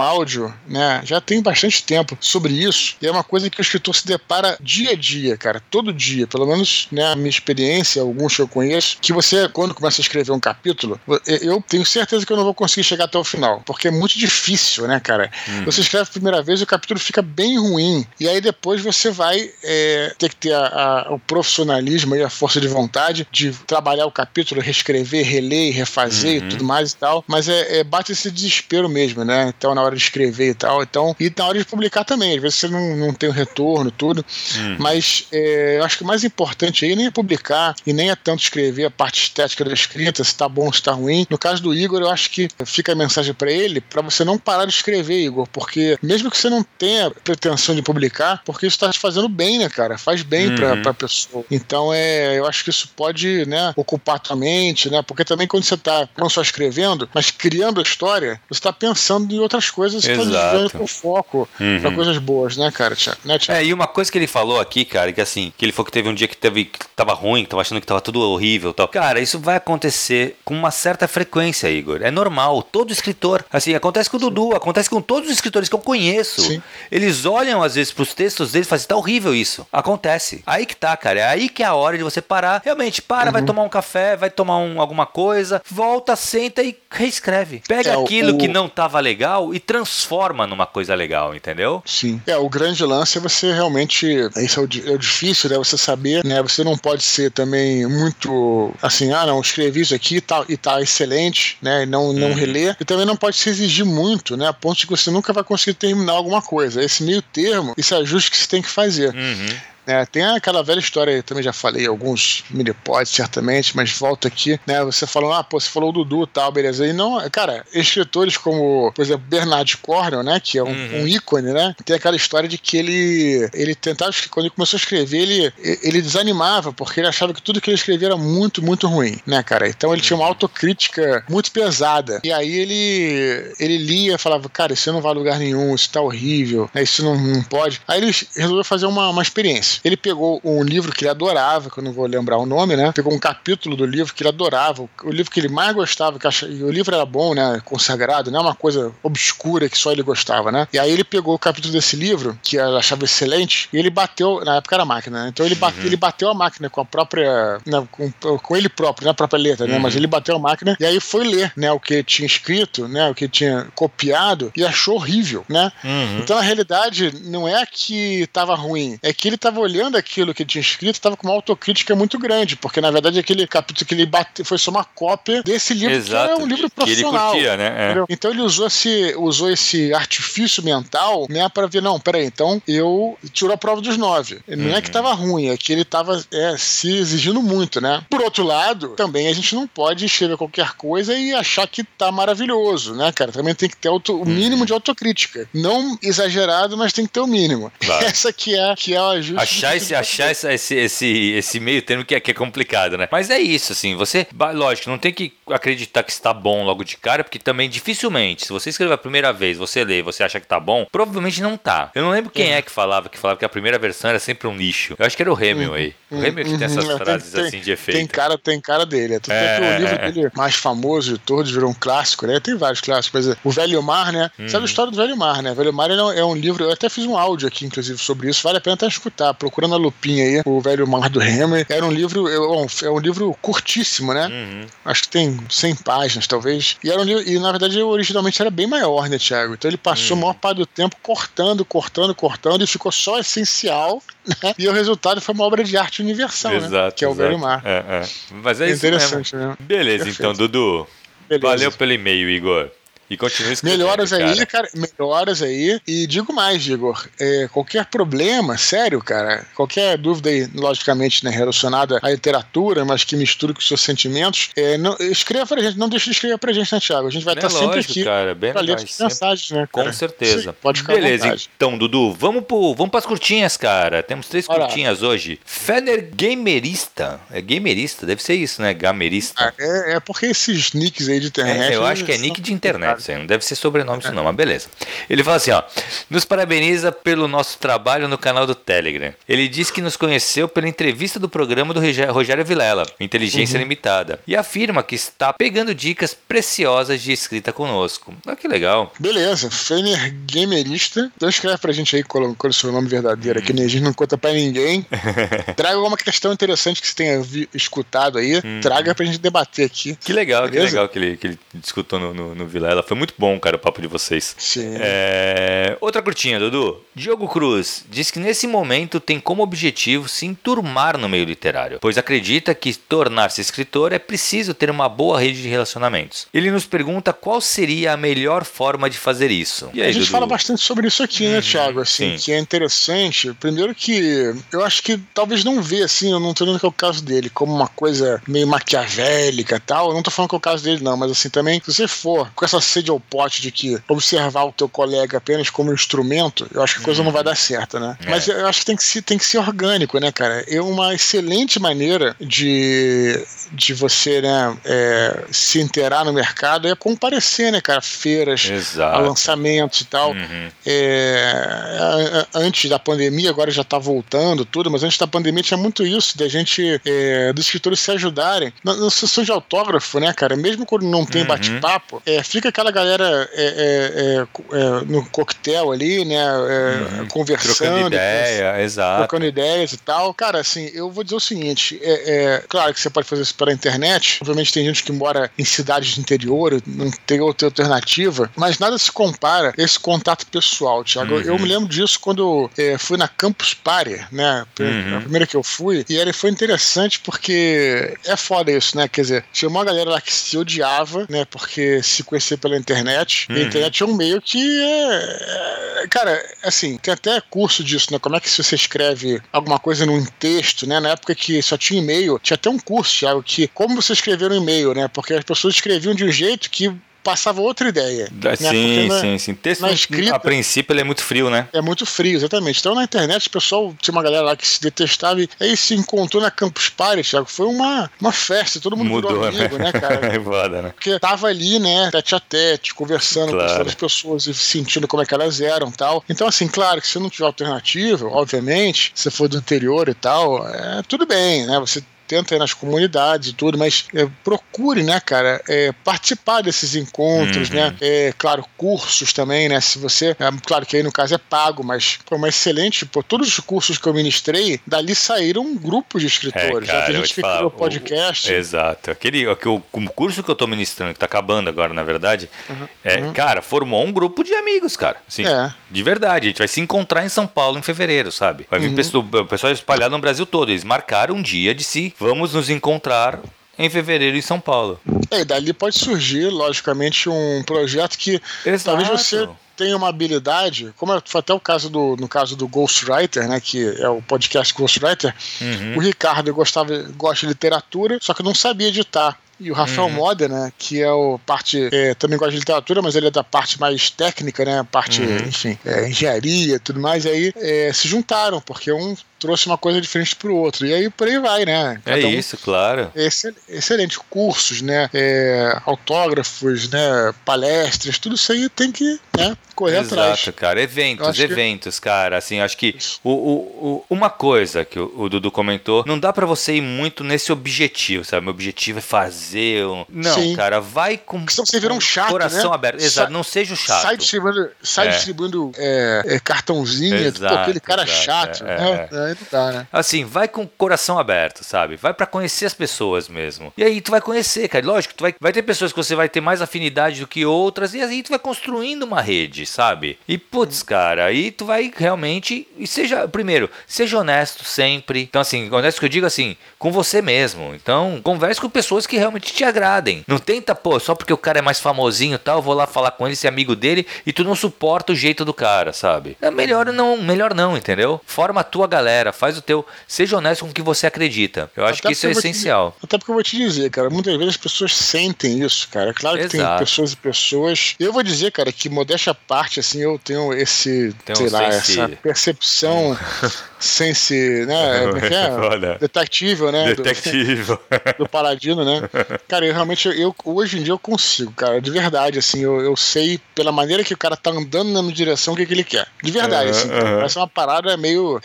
áudio, né, já tem bastante tempo sobre isso, e é uma coisa que o escritor se depara dia a dia, cara, todo dia, pelo menos, né, a minha experiência, alguns que eu conheço, que você, quando começa a escrever um capítulo, eu tenho certeza que eu não vou conseguir chegar até o final, porque é muito difícil, né, cara? Uhum. Você escreve a primeira vez e o capítulo fica bem ruim, e aí depois você vai é, ter que ter a, a, o profissional profissionalismo e a força de vontade de trabalhar o capítulo, reescrever, reler, refazer Uhum. e tudo mais e tal. Mas é, é- bate esse desespero mesmo, né? Então, na hora de escrever e tal. Então, e na hora de publicar também. Às vezes você não, não tem o retorno, tudo. Uhum. Mas é, eu acho que o mais importante aí nem é publicar e nem é tanto escrever a parte estética da escrita, se tá bom, se tá ruim. No caso do Igor, eu acho que fica a mensagem pra ele pra você não parar de escrever, Igor, porque mesmo que você não tenha pretensão de publicar, porque isso tá te fazendo bem, né, cara? Faz bem pra, Uhum. pra pessoa. Então, é, eu acho que isso pode, né, ocupar tua mente, né? Porque também quando você tá não só escrevendo, mas criando a história, você tá pensando em outras coisas, você tá desviando o foco Uhum. pra coisas boas, né, cara? Thiago? Né? É, e uma coisa que ele falou aqui, cara, que assim, que ele falou que teve um dia que, teve, que tava ruim, que tava achando que tava tudo horrível e tal. Cara, isso vai acontecer com uma certa frequência, Igor. É normal. Todo escritor. Assim, acontece com o Dudu, acontece com todos os escritores que eu conheço. Sim. Eles olham, às vezes, pros textos deles e falam assim, tá horrível isso. Acontece. Aí que tá, cara. É aí que é a hora de você parar. Realmente, para, Uhum. vai tomar um café, vai tomar um- alguma coisa, volta, senta e reescreve. Pega É, aquilo o- que não tava legal e transforma numa coisa legal, entendeu? Sim. É, o grande lance é você realmente. Isso é o, é o difícil, né? Você saber, né? Você não pode ser também muito assim, ah, não, escrevi isso aqui e tá, e tá excelente, né? E não, não reler. E também não pode se exigir muito, né? A ponto de que você nunca vai conseguir terminar alguma coisa. Esse meio termo, esse ajuste que você tem que fazer. Uhum. É, tem aquela velha história, eu também já falei alguns minipods, certamente, mas volta aqui, né? Você falou, ah, pô, você falou o Dudu e tal, beleza. E não, cara, escritores como, por exemplo, Bernard Cornwell, né? Que é um, Uhum. um ícone, né? Tem aquela história de que ele, ele tentava, quando ele começou a escrever, ele, ele desanimava, porque ele achava que tudo que ele escrevia era muito, muito ruim, né, cara? Então ele tinha uma autocrítica muito pesada. E aí ele, ele lia e falava, cara, isso não vai a lugar nenhum, isso tá horrível, né? isso não, não pode. Aí ele resolveu fazer uma, uma experiência. Ele pegou um livro que ele adorava, que eu não vou lembrar o nome, né? Pegou um capítulo do livro que ele adorava, o, livro que ele mais gostava, que acha, e o livro era bom, né? Consagrado, não é uma coisa obscura que só ele gostava, né? E aí ele pegou o capítulo desse livro, que ele achava excelente, e ele bateu, na época era máquina, né? Então ele, bate, ele bateu a máquina com a própria. Né? Com, com ele próprio, né? A própria letra, né? Mas ele bateu a máquina e aí foi ler, né? O que ele tinha escrito, né? O que ele tinha copiado e achou horrível, né? Uhum. Então, na realidade, não é que estava ruim, é que ele estava olhando aquilo que ele tinha escrito, estava com uma autocrítica muito grande, porque na verdade aquele capítulo que ele bateu foi só uma cópia desse livro, Exato, que é um livro que ele profissional. curtia, né? É. Então ele usou esse, usou esse artifício mental, né, para ver, não, peraí, então eu tirou a prova dos nove. Não é que estava ruim, é que ele estava é, se exigindo muito, né? Por outro lado, também a gente não pode escrever qualquer coisa e achar que tá maravilhoso, né, cara? Também tem que ter auto- o mínimo de autocrítica. Não exagerado, mas tem que ter o mínimo. Claro. <laughs> Essa que é, que é o ajuste. Achar, esse, achar esse, esse, esse, esse meio termo que é, que é complicado, né? Mas é isso, assim, você, lógico, não tem que acreditar que está bom logo de cara, porque também dificilmente, se você escrever a primeira vez, você lê, você acha que tá bom, provavelmente não tá. Eu não lembro quem é que falava, que falava que a primeira versão era sempre um lixo. Eu acho que era o Hemingway. O Hemingway que tem essas Uhum, frases tem- assim de efeito. Tem cara, tem cara dele. É, Tanto é, É, o livro é, é. dele mais famoso de todos virou um clássico, né? Tem vários clássicos, mas é, o Velho Mar, né? Uhum. Sabe a história do Velho Mar, né? O Velho Mar é um- é um livro, eu até fiz um áudio aqui, inclusive, sobre isso. Vale a pena até escutar. Procura na lupinha aí o Velho Mar do Hemingway. Era um livro, é um, é um livro curtíssimo, né? Uhum. Acho que tem 100 páginas, talvez. E, era um livro, e na verdade, originalmente era bem maior, né, Thiago? Então ele passou Uhum. a maior parte do tempo cortando, cortando, cortando e ficou só essencial, né? E o resultado foi uma obra de arte universal, né? Que é o. Velho Mar. É, é. Mas é, É isso mesmo. interessante, né? Beleza, Perfeito. então, Dudu. Beleza. Valeu pelo e-mail, Igor. E continue escrevendo, Melhoras aí, cara. Melhoras aí. E digo mais, Igor. é, qualquer problema, sério, cara, qualquer dúvida aí, logicamente, né, relacionada à literatura, mas que misture com os seus sentimentos, é, não, escreva pra gente, não deixe de escrever pra gente, né, Thiago? A gente vai É estar sempre lógico, aqui cara, bem pra ler legal, as sempre. mensagens, né? Com cara? certeza. Sim, pode ficar Beleza, então, Dudu, vamos, pro, vamos pras curtinhas, cara. Temos três Bora. curtinhas hoje. Fener Gamerista. É gamerista? Deve ser isso, né? Gamerista. Ah, É, é porque esses nicks aí de internet. É, eu acho que é nick de internet, aí. Não deve ser sobrenome isso não, mas beleza. Ele fala assim, ó. Nos parabeniza pelo nosso trabalho no canal do Telegram. Ele diz que nos conheceu pela entrevista do programa do Rogé- Rogério Vilela, Inteligência Limitada. E afirma que está pegando dicas preciosas de escrita conosco. Olha que legal. Beleza, Fener Gamerista. Então escreve pra gente aí qual, qual é o seu nome verdadeiro, que nem a gente não conta pra ninguém. <laughs> Traga alguma questão interessante que você tenha vi- escutado aí. Traga pra gente debater aqui. Que legal, que Beleza? legal que ele, que ele discutou no, no, no Vilela. Foi muito bom, cara, o papo de vocês. Sim. É... Outra curtinha, Dudu. Diogo Cruz diz que nesse momento tem como objetivo se enturmar no meio literário, pois acredita que tornar-se escritor é preciso ter uma boa rede de relacionamentos. Ele nos pergunta qual seria a melhor forma de fazer isso. Aí, a gente Dudu? fala bastante sobre isso aqui, né, uhum, Thiago? Assim, sim. que é interessante. Primeiro que eu acho que talvez não vê assim, eu não tô dizendo que é o caso dele, como uma coisa meio maquiavélica tal. Eu não tô falando que é o caso dele, não, mas assim, também, se você for com essa sede ao pote de que observar o teu colega apenas como instrumento, eu acho que a coisa uhum. não vai dar certo, né? É. Mas eu acho que tem que, ser, tem que ser orgânico, né, cara? É uma excelente maneira de, de você, né, é, se inteirar no mercado é comparecer, né, cara? Feiras, lançamentos e tal. Uhum. É, antes da pandemia, agora já tá voltando tudo, mas antes da pandemia tinha muito isso, da gente, é, dos escritores se ajudarem. Na, na sessão de autógrafo, né, cara? Mesmo quando não tem uhum. bate-papo, é, fica aquela galera é, é, é, no coquetel ali, né? Uhum. Conversando. Trocando ideia, exato. Trocando ideias e tal. Cara, assim, eu vou dizer o seguinte: é, claro que você pode fazer isso pela internet. Obviamente tem gente que mora em cidades de interior, não tem outra alternativa, mas nada se compara a esse contato pessoal, Thiago. Uhum. Eu me lembro disso quando fui na Campus Party, né? Uhum. A primeira que eu fui, e ele foi interessante porque é foda isso, né? Quer dizer, tinha uma galera lá que se odiava, né? Porque se conhecia pela internet. Uhum. A internet é um meio que é, é, Cara, assim, tem até curso disso, né? Como é que se você escreve alguma coisa num texto, né? Na época que só tinha e-mail, tinha até um curso, Thiago, que como você escrever um e-mail, né? Porque as pessoas escreviam de um jeito que passava outra ideia. Né? Sim, na, sim, sim. Texto, na escrita, a princípio, ele é muito frio, né? É muito frio, exatamente. Então, na internet, o pessoal tinha uma galera lá que se detestava e aí se encontrou na Campus Party, Thiago. Foi uma, uma festa, todo mundo Mudou, virou amigo, né, né cara? <laughs> é foda, né? Porque tava ali, né, tete a tete, conversando claro. com as pessoas e sentindo como é que elas eram tal. Então, assim, claro que se não tiver alternativa, obviamente, se for do interior e tal, é tudo bem, né? Você tenta ir nas comunidades e tudo, mas é, procure, né, cara, é, participar desses encontros, né? uhum. né? É, claro, cursos também, né? Se você, é, claro que aí no caso é pago, mas foi uma excelente, pô, todos os cursos que eu ministrei, dali saíram um grupo de escritores. É, cara, Já gente que criou podcast. O, exato. Aquele, o, o curso que eu tô ministrando, que tá acabando agora, na verdade, uhum. é, uhum. cara, formou um grupo de amigos, cara. Assim, é. De verdade. A gente vai se encontrar em São Paulo em fevereiro, sabe? Vai vir uhum. pessoa, o pessoal espalhado no Brasil todo. Eles marcaram um dia de se vamos nos encontrar em fevereiro em São Paulo. É, e dali pode surgir, logicamente, um projeto que Exato. talvez você tenha uma habilidade, como é, foi até o caso do, no caso do Ghostwriter, né, que é o podcast Ghostwriter, uhum. o Ricardo gostava, gosta de literatura, só que não sabia editar. E o Rafael uhum. Moda, né, que é o parte, é, também gosta de literatura, mas ele é da parte mais técnica, né, parte, uhum. enfim, é, engenharia, tudo mais, e aí é, se juntaram, porque um trouxe uma coisa diferente pro outro. E aí por aí vai, né? É Cada é um, isso, claro. excelente. Cursos, né? É, autógrafos, né? Palestras, tudo isso aí tem que né, correr Exato, atrás. Exato, cara. Eventos, eventos, que... cara. Assim, acho que o, o, o, uma coisa que o, o, Dudu comentou, não dá para você ir muito nesse objetivo, sabe? Meu objetivo é fazer um... Não, Sim. cara, vai com... Porque senão você vira um chato, coração né? aberto. Exato, Sa não seja o chato. Sai distribuindo, sai é. distribuindo é, é cartãozinho, exato, pô, aquele cara exato, chato. É, né? É tá, né? Assim, vai com o coração aberto, sabe? Vai para conhecer as pessoas mesmo. E aí tu vai conhecer, cara. Lógico, tu vai, vai ter pessoas que você vai ter mais afinidade do que outras, e aí tu vai construindo uma rede, sabe? E putz, cara, aí tu vai realmente. E seja, primeiro, seja honesto sempre. Então, assim, honesto que eu digo assim, com você mesmo. Então, converse com pessoas que realmente te agradem. Não tenta, pô, só porque o cara é mais famosinho e tal, vou lá falar com ele, ser amigo dele, e tu não suporta o jeito do cara, sabe? É melhor não, melhor não, entendeu? Forma a tua galera, faz o teu. Seja honesto com o que você acredita. Eu acho até que isso é essencial. Te, até porque eu vou te dizer, cara, muitas vezes as pessoas sentem isso, cara. Claro que Exato. tem pessoas e pessoas. Eu vou dizer, cara, que modéstia à parte, assim, eu tenho esse, tem sei um lá, essa percepção <laughs> sense, né? <laughs> Como é que é? Detectível, né? Detectível. Do, <laughs> do, Paladino, né? <laughs> Cara, eu realmente, eu, hoje em dia eu consigo, cara, de verdade, assim, eu, eu sei pela maneira que o cara tá andando na minha direção o que, que ele quer. De verdade, assim. Uh Essa é uma parada meio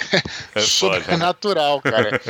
é sobrenatural, cara.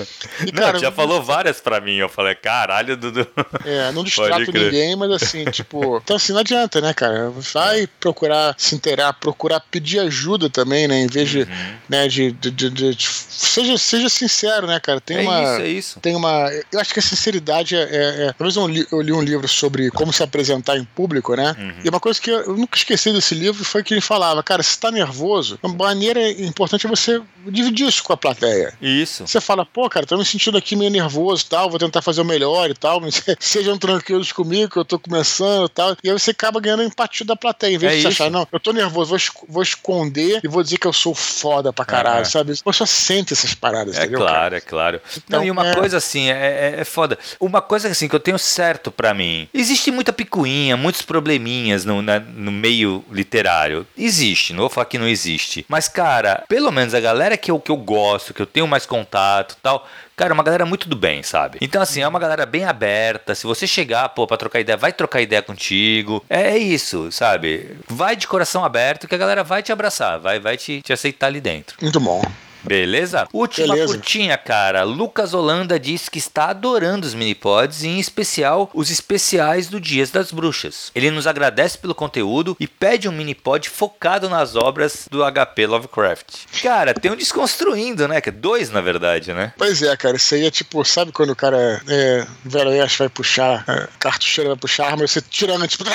E, não, cara, já falou várias pra mim, eu falei, caralho, Dudu. É, não distrato ninguém, mas assim, tipo, então assim, não adianta, né, cara? Vai procurar se inteirar, procurar pedir ajuda também, né? Em vez de, uhum. né, de, de, de seja, seja sincero, né, cara? Tem é uma. isso, é isso. Tem uma. Eu acho que a sinceridade é. é, é talvez eu li, eu li, um livro sobre como se apresentar em público, né? Uhum. E uma coisa que eu, eu, nunca esqueci desse livro foi que ele falava, cara, se tá nervoso, uma maneira importante é você dividir isso com a plateia. Isso. Você fala, pô, cara, tô me sentindo aqui meio nervoso e tal, vou tentar fazer o melhor e tal, mas <laughs> sejam tranquilos comigo que eu tô começando e tal. E aí você acaba ganhando empatia da plateia. Em vez é de você achar, não, eu tô nervoso, vou, vou esconder e vou dizer que eu sou foda pra caralho, sabe? Você sente essas paradas, É entendeu, claro, cara? é claro. Então, não, e uma é... coisa assim, é, é, é, foda. Uma coisa assim que eu tenho certo para mim. Existe muita picuinha, muitos probleminhas no, na, no meio literário. Existe, não vou falar que não existe. Mas, cara, pelo menos a galera que eu, que eu gosto, que eu tenho mais contato tal, Cara, é uma galera muito do bem, sabe? Então, assim, é uma galera bem aberta. Se você chegar, pô, pra trocar ideia, vai trocar ideia contigo. É, é isso, sabe? Vai de coração aberto que a galera vai te abraçar, vai, vai te, te aceitar ali dentro. Muito bom. Beleza? Última Beleza. curtinha, cara. Lucas Holanda diz que está adorando os minipods, e em especial os especiais do Dias das Bruxas. Ele nos agradece pelo conteúdo e pede um minipod focado nas obras do HP Lovecraft. Cara, tem um desconstruindo, né? Que é dois, na verdade, né? Pois é, cara. Isso aí é tipo, sabe quando o cara é, velho oeste vai puxar, é, cartucheira vai puxar arma, você tirando, tipo. <laughs>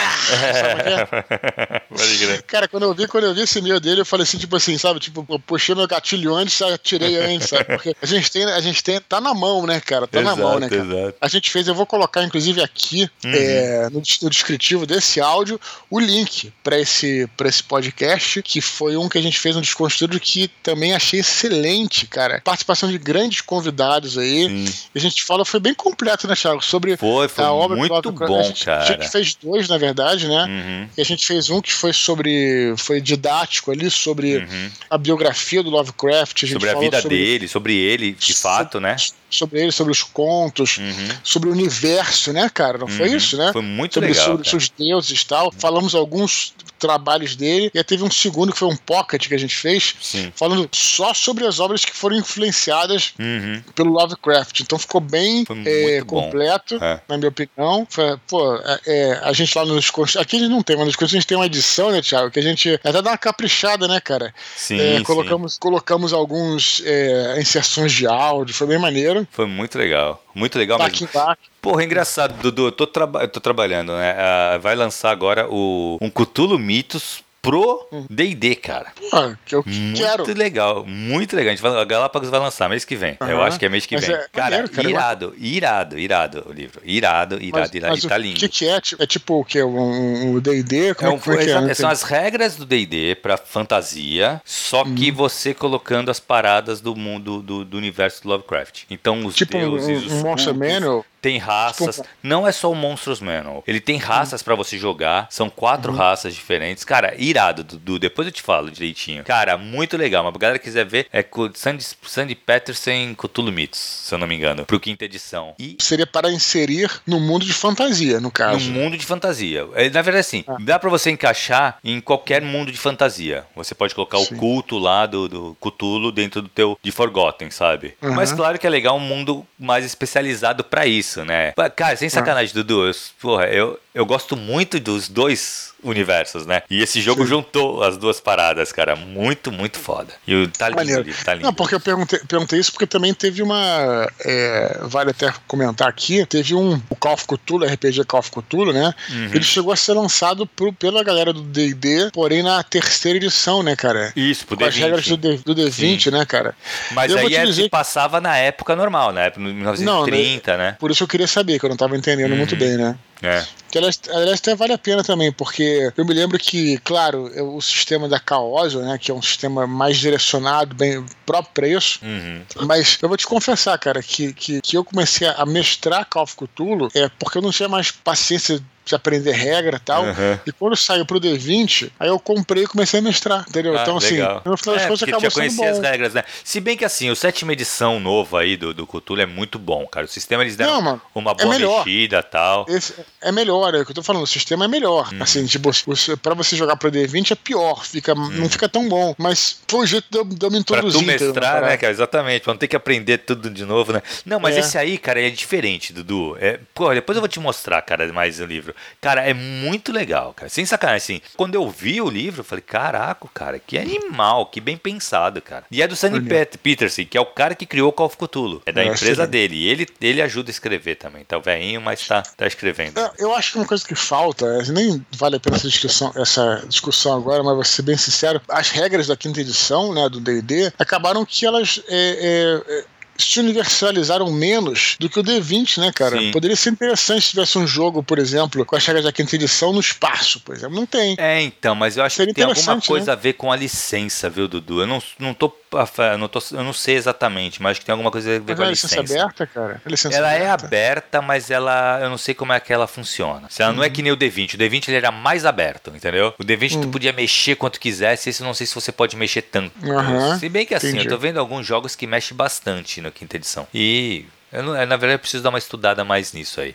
É? <laughs> cara, quando eu vi, quando eu vi esse e-mail dele, eu falei assim, tipo assim, sabe? Tipo, eu puxei meu gatilho antes já tirei antes, sabe? Porque a gente tem, a gente tem, tá na mão, né, cara? Tá exato, na mão, né, cara? Exato. A gente fez, eu vou colocar inclusive aqui uhum. é, no, no, descritivo desse áudio o link para esse, pra esse podcast, que foi um que a gente fez um desconstruído que também achei excelente, cara. Participação de grandes convidados aí. Sim. E a gente fala, foi bem completo, né, Thiago? Sobre foi, foi a obra muito do bom, a gente, cara. A gente fez dois, na verdade, né? Uhum. E a gente fez um que foi sobre. foi didático ali, sobre uhum. a biografia do Lovecraft sobre a vida sobre, dele, sobre ele, de fato, né? Sobre ele, sobre os contos, uhum. sobre o universo, né, cara? Não uhum. foi isso, né? Foi muito sobre, legal. Sobre os deuses e tal. Falamos alguns trabalhos dele. E aí teve um segundo que foi um pocket que a gente fez, Sim. falando só sobre as obras que foram influenciadas uhum. pelo Lovecraft. Então ficou bem é, completo, é. na minha opinião. Foi, pô, é, é a gente lá nos. Aqui a gente não tem, mas nos a gente tem uma edição, né, Thiago? Que a gente até dá uma caprichada, né, cara? Sim. É, colocamos, sim. colocamos alguns é, inserções de áudio, foi bem maneiro. Foi muito legal. Muito legal back mesmo. Back. Porra, engraçado, Dudu. Eu tô, traba eu tô trabalhando, né? Uh, vai lançar agora o um Cthulhu Mitos pro D&D, cara. Pô, que eu muito quero. Muito legal, muito legal. A, gente vai, a Galápagos vai lançar mês que vem. Uhum. Eu acho que é mês que mas vem. É, cara, maneiro, cara, irado, irado, irado o livro. Irado, irado, mas, irado. Mas e tá lindo. O que, que é? É tipo o que? Um D&D? É, um, é, é, é São as regras do D&D pra fantasia, só que uhum. você colocando as paradas do mundo, do, do universo do Lovecraft. Então os tipo deuses, um, os um Monster Manual? Tem raças. Tipo... Não é só o Monstros Manual. Ele tem raças para você jogar. São quatro uhum. raças diferentes. Cara, irado, Dudu. Depois eu te falo direitinho. Cara, muito legal. Mas pra galera quiser ver, é Sandy, Sandy Peterson Cthulhu Mythos, se eu não me engano. Pro quinta edição. E... Seria para inserir no mundo de fantasia, no caso. No mundo de fantasia. É, na verdade, assim, ah. dá para você encaixar em qualquer mundo de fantasia. Você pode colocar Sim. o culto lá do, do Cthulhu dentro do teu de Forgotten, sabe? Uhum. Mas claro que é legal um mundo mais especializado para isso, né? Cara, sem sacanagem, ah. Dudu, eu, porra, eu, eu gosto muito dos dois universos, né? E esse jogo Sim. juntou as duas paradas, cara. Muito, muito foda. E o tá lindo, tá lindo. Não, porque eu perguntei, perguntei isso porque também teve uma. É, vale até comentar aqui, teve um. O Call of Cthulhu, RPG Call of Cthulhu, né? Uhum. Ele chegou a ser lançado pro, pela galera do DD, porém na terceira edição, né, cara? Isso, pro Com D20. as regras do, D, do D20, Sim. né, cara? Mas eu aí é dizer... passava na época normal, né? 1930, não, né? né? Por isso eu queria saber, que eu não tava entendendo uhum. muito bem, né? É. Que aliás, aliás até vale a pena também, porque eu me lembro que, claro, o sistema da Caosio, né, que é um sistema mais direcionado, bem próprio para isso, uhum. mas eu vou te confessar, cara, que, que, que eu comecei a mestrar Call of Cthulhu é porque eu não tinha mais paciência de aprender regra e tal. Uhum. E quando saiu pro D20, aí eu comprei e comecei a mestrar, entendeu? Ah, então, assim, legal. no final das é, contas acabou sendo bom. as regras, né? Se bem que assim, o sétima edição novo aí do, do Cthulhu é muito bom, cara. O sistema eles deram Não, mano, uma é boa é mexida e tal. Esse é melhor. É o que eu tô falando, o sistema é melhor. Hum. Assim, tipo, para você jogar pro D20 é pior, fica, não fica tão bom. Mas foi o jeito de eu, de eu me Pra introduzir. tu entendeu? mestrar, Pra- né, cara? Exatamente. Pra não ter que aprender tudo de novo, né? Não, mas É. esse aí, cara, é diferente, Dudu. É, pô, depois eu vou te mostrar, cara, mais o livro. Cara, é muito legal, cara. Sem sacanagem, assim. Quando eu vi o livro, eu falei, caraca, cara, que animal, que bem pensado, cara. E é do Sandy Olha. Pet- Peterson, que é o cara que criou o Call of Cthulhu. É da Eu empresa achei. dele. E ele, ele ajuda a escrever também. Tá o velhinho, mas tá, tá escrevendo. É, Eu acho que uma coisa que falta, é, nem vale a pena essa discussão, essa discussão agora, mas vou ser bem sincero, as regras da quinta edição, né, do D&D, acabaram que elas é, é, é, se universalizaram menos do que o D20, né, cara? Sim. Poderia ser interessante se tivesse um jogo, por exemplo, com as regras da quinta edição no espaço, por exemplo. Não tem. É, então, mas eu acho Seria que tem alguma interessante, coisa né? a ver com a licença, viu, Dudu? Eu não, não tô. eu Não tô, eu não sei exatamente, mas acho que tem alguma coisa a ver Mas com é a a licença licença. aberta, cara? É licença Ela é aberta. aberta, mas ela. Eu não sei como é que ela funciona. Se ela não é que nem o D20. O D20 ele era mais aberto, entendeu? O D20 tu podia mexer quanto quisesse, esse eu não sei se você pode mexer tanto. Aham, se bem que assim, entendi. eu tô vendo alguns jogos que mexem bastante na quinta edição. E. Eu não- na verdade, eu preciso dar uma estudada mais nisso aí.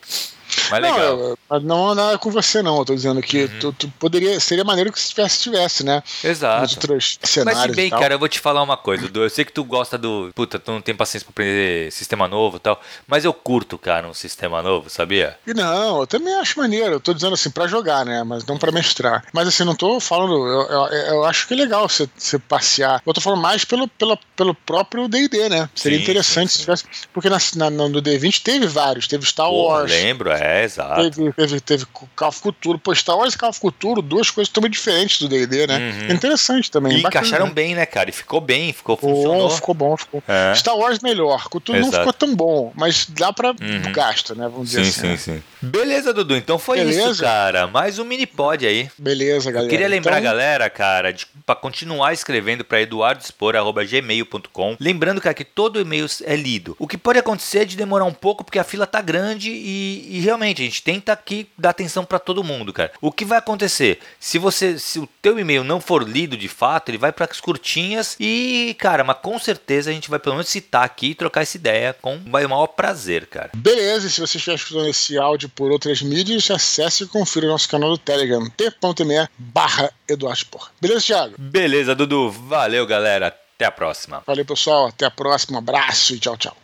Mas Não, legal. Uhum. eu- mas não, é com você, não. Eu tô dizendo que tu, tu poderia. Seria maneiro que se tivesse, tivesse, né? Nos Exato. outros Mas cenários. se bem, cara, eu vou te falar uma coisa. Eu sei que tu gosta do. Puta, tu não tem paciência pra aprender sistema novo e tal. Mas eu curto, cara, um sistema novo, sabia? E Não, eu também acho maneiro. Eu tô dizendo assim, pra jogar, né? Mas não pra mestrar. Mas assim, não tô falando. Eu, eu, eu acho que é legal você, você passear. Eu tô falando mais pelo, pelo, pelo próprio DD, né? Seria Sim, interessante sim, se tivesse. Porque na, na- no D20 teve vários. Teve Star Pô, Wars. lembro, é, exato. Teve, teve, teve Call of Cthulhu. Pô, Star Wars e Call of Cthulhu, duas coisas totalmente diferentes do D&D, né? Uhum. É interessante também. E bacana. encaixaram bem, né, cara? E ficou bem, ficou, Ficou, funcionou. ficou bom, ficou. É. Star Wars melhor. Cthulhu não Exato. ficou tão bom, mas dá pra Uhum. gasta, né? Vamos dizer Sim, assim. sim, né? sim. Beleza, Dudu. Então foi Beleza. isso, cara. Mais um mini pod aí. Beleza, galera. Eu queria lembrar a Então, galera, cara, de, pra continuar escrevendo pra eduardospor.gmail.com. Lembrando, cara, que todo e-mail é lido. O que pode acontecer é de demorar um pouco, porque a fila tá grande e, e realmente a gente tenta aqui dar atenção pra todo mundo, cara. O que vai acontecer? Se você, se o teu e-mail não for lido de fato, ele vai pras curtinhas e, cara, mas com certeza a gente vai pelo menos citar aqui e trocar essa ideia com o maior prazer, cara. Beleza, e se você estiver escutando esse áudio por outras mídias, acesse e confira o nosso canal do Telegram, t.me barra Eduardo. Beleza, Thiago? Beleza, Dudu. Valeu, galera. Até a próxima. Valeu, pessoal. Até a próxima. Um abraço e tchau, tchau.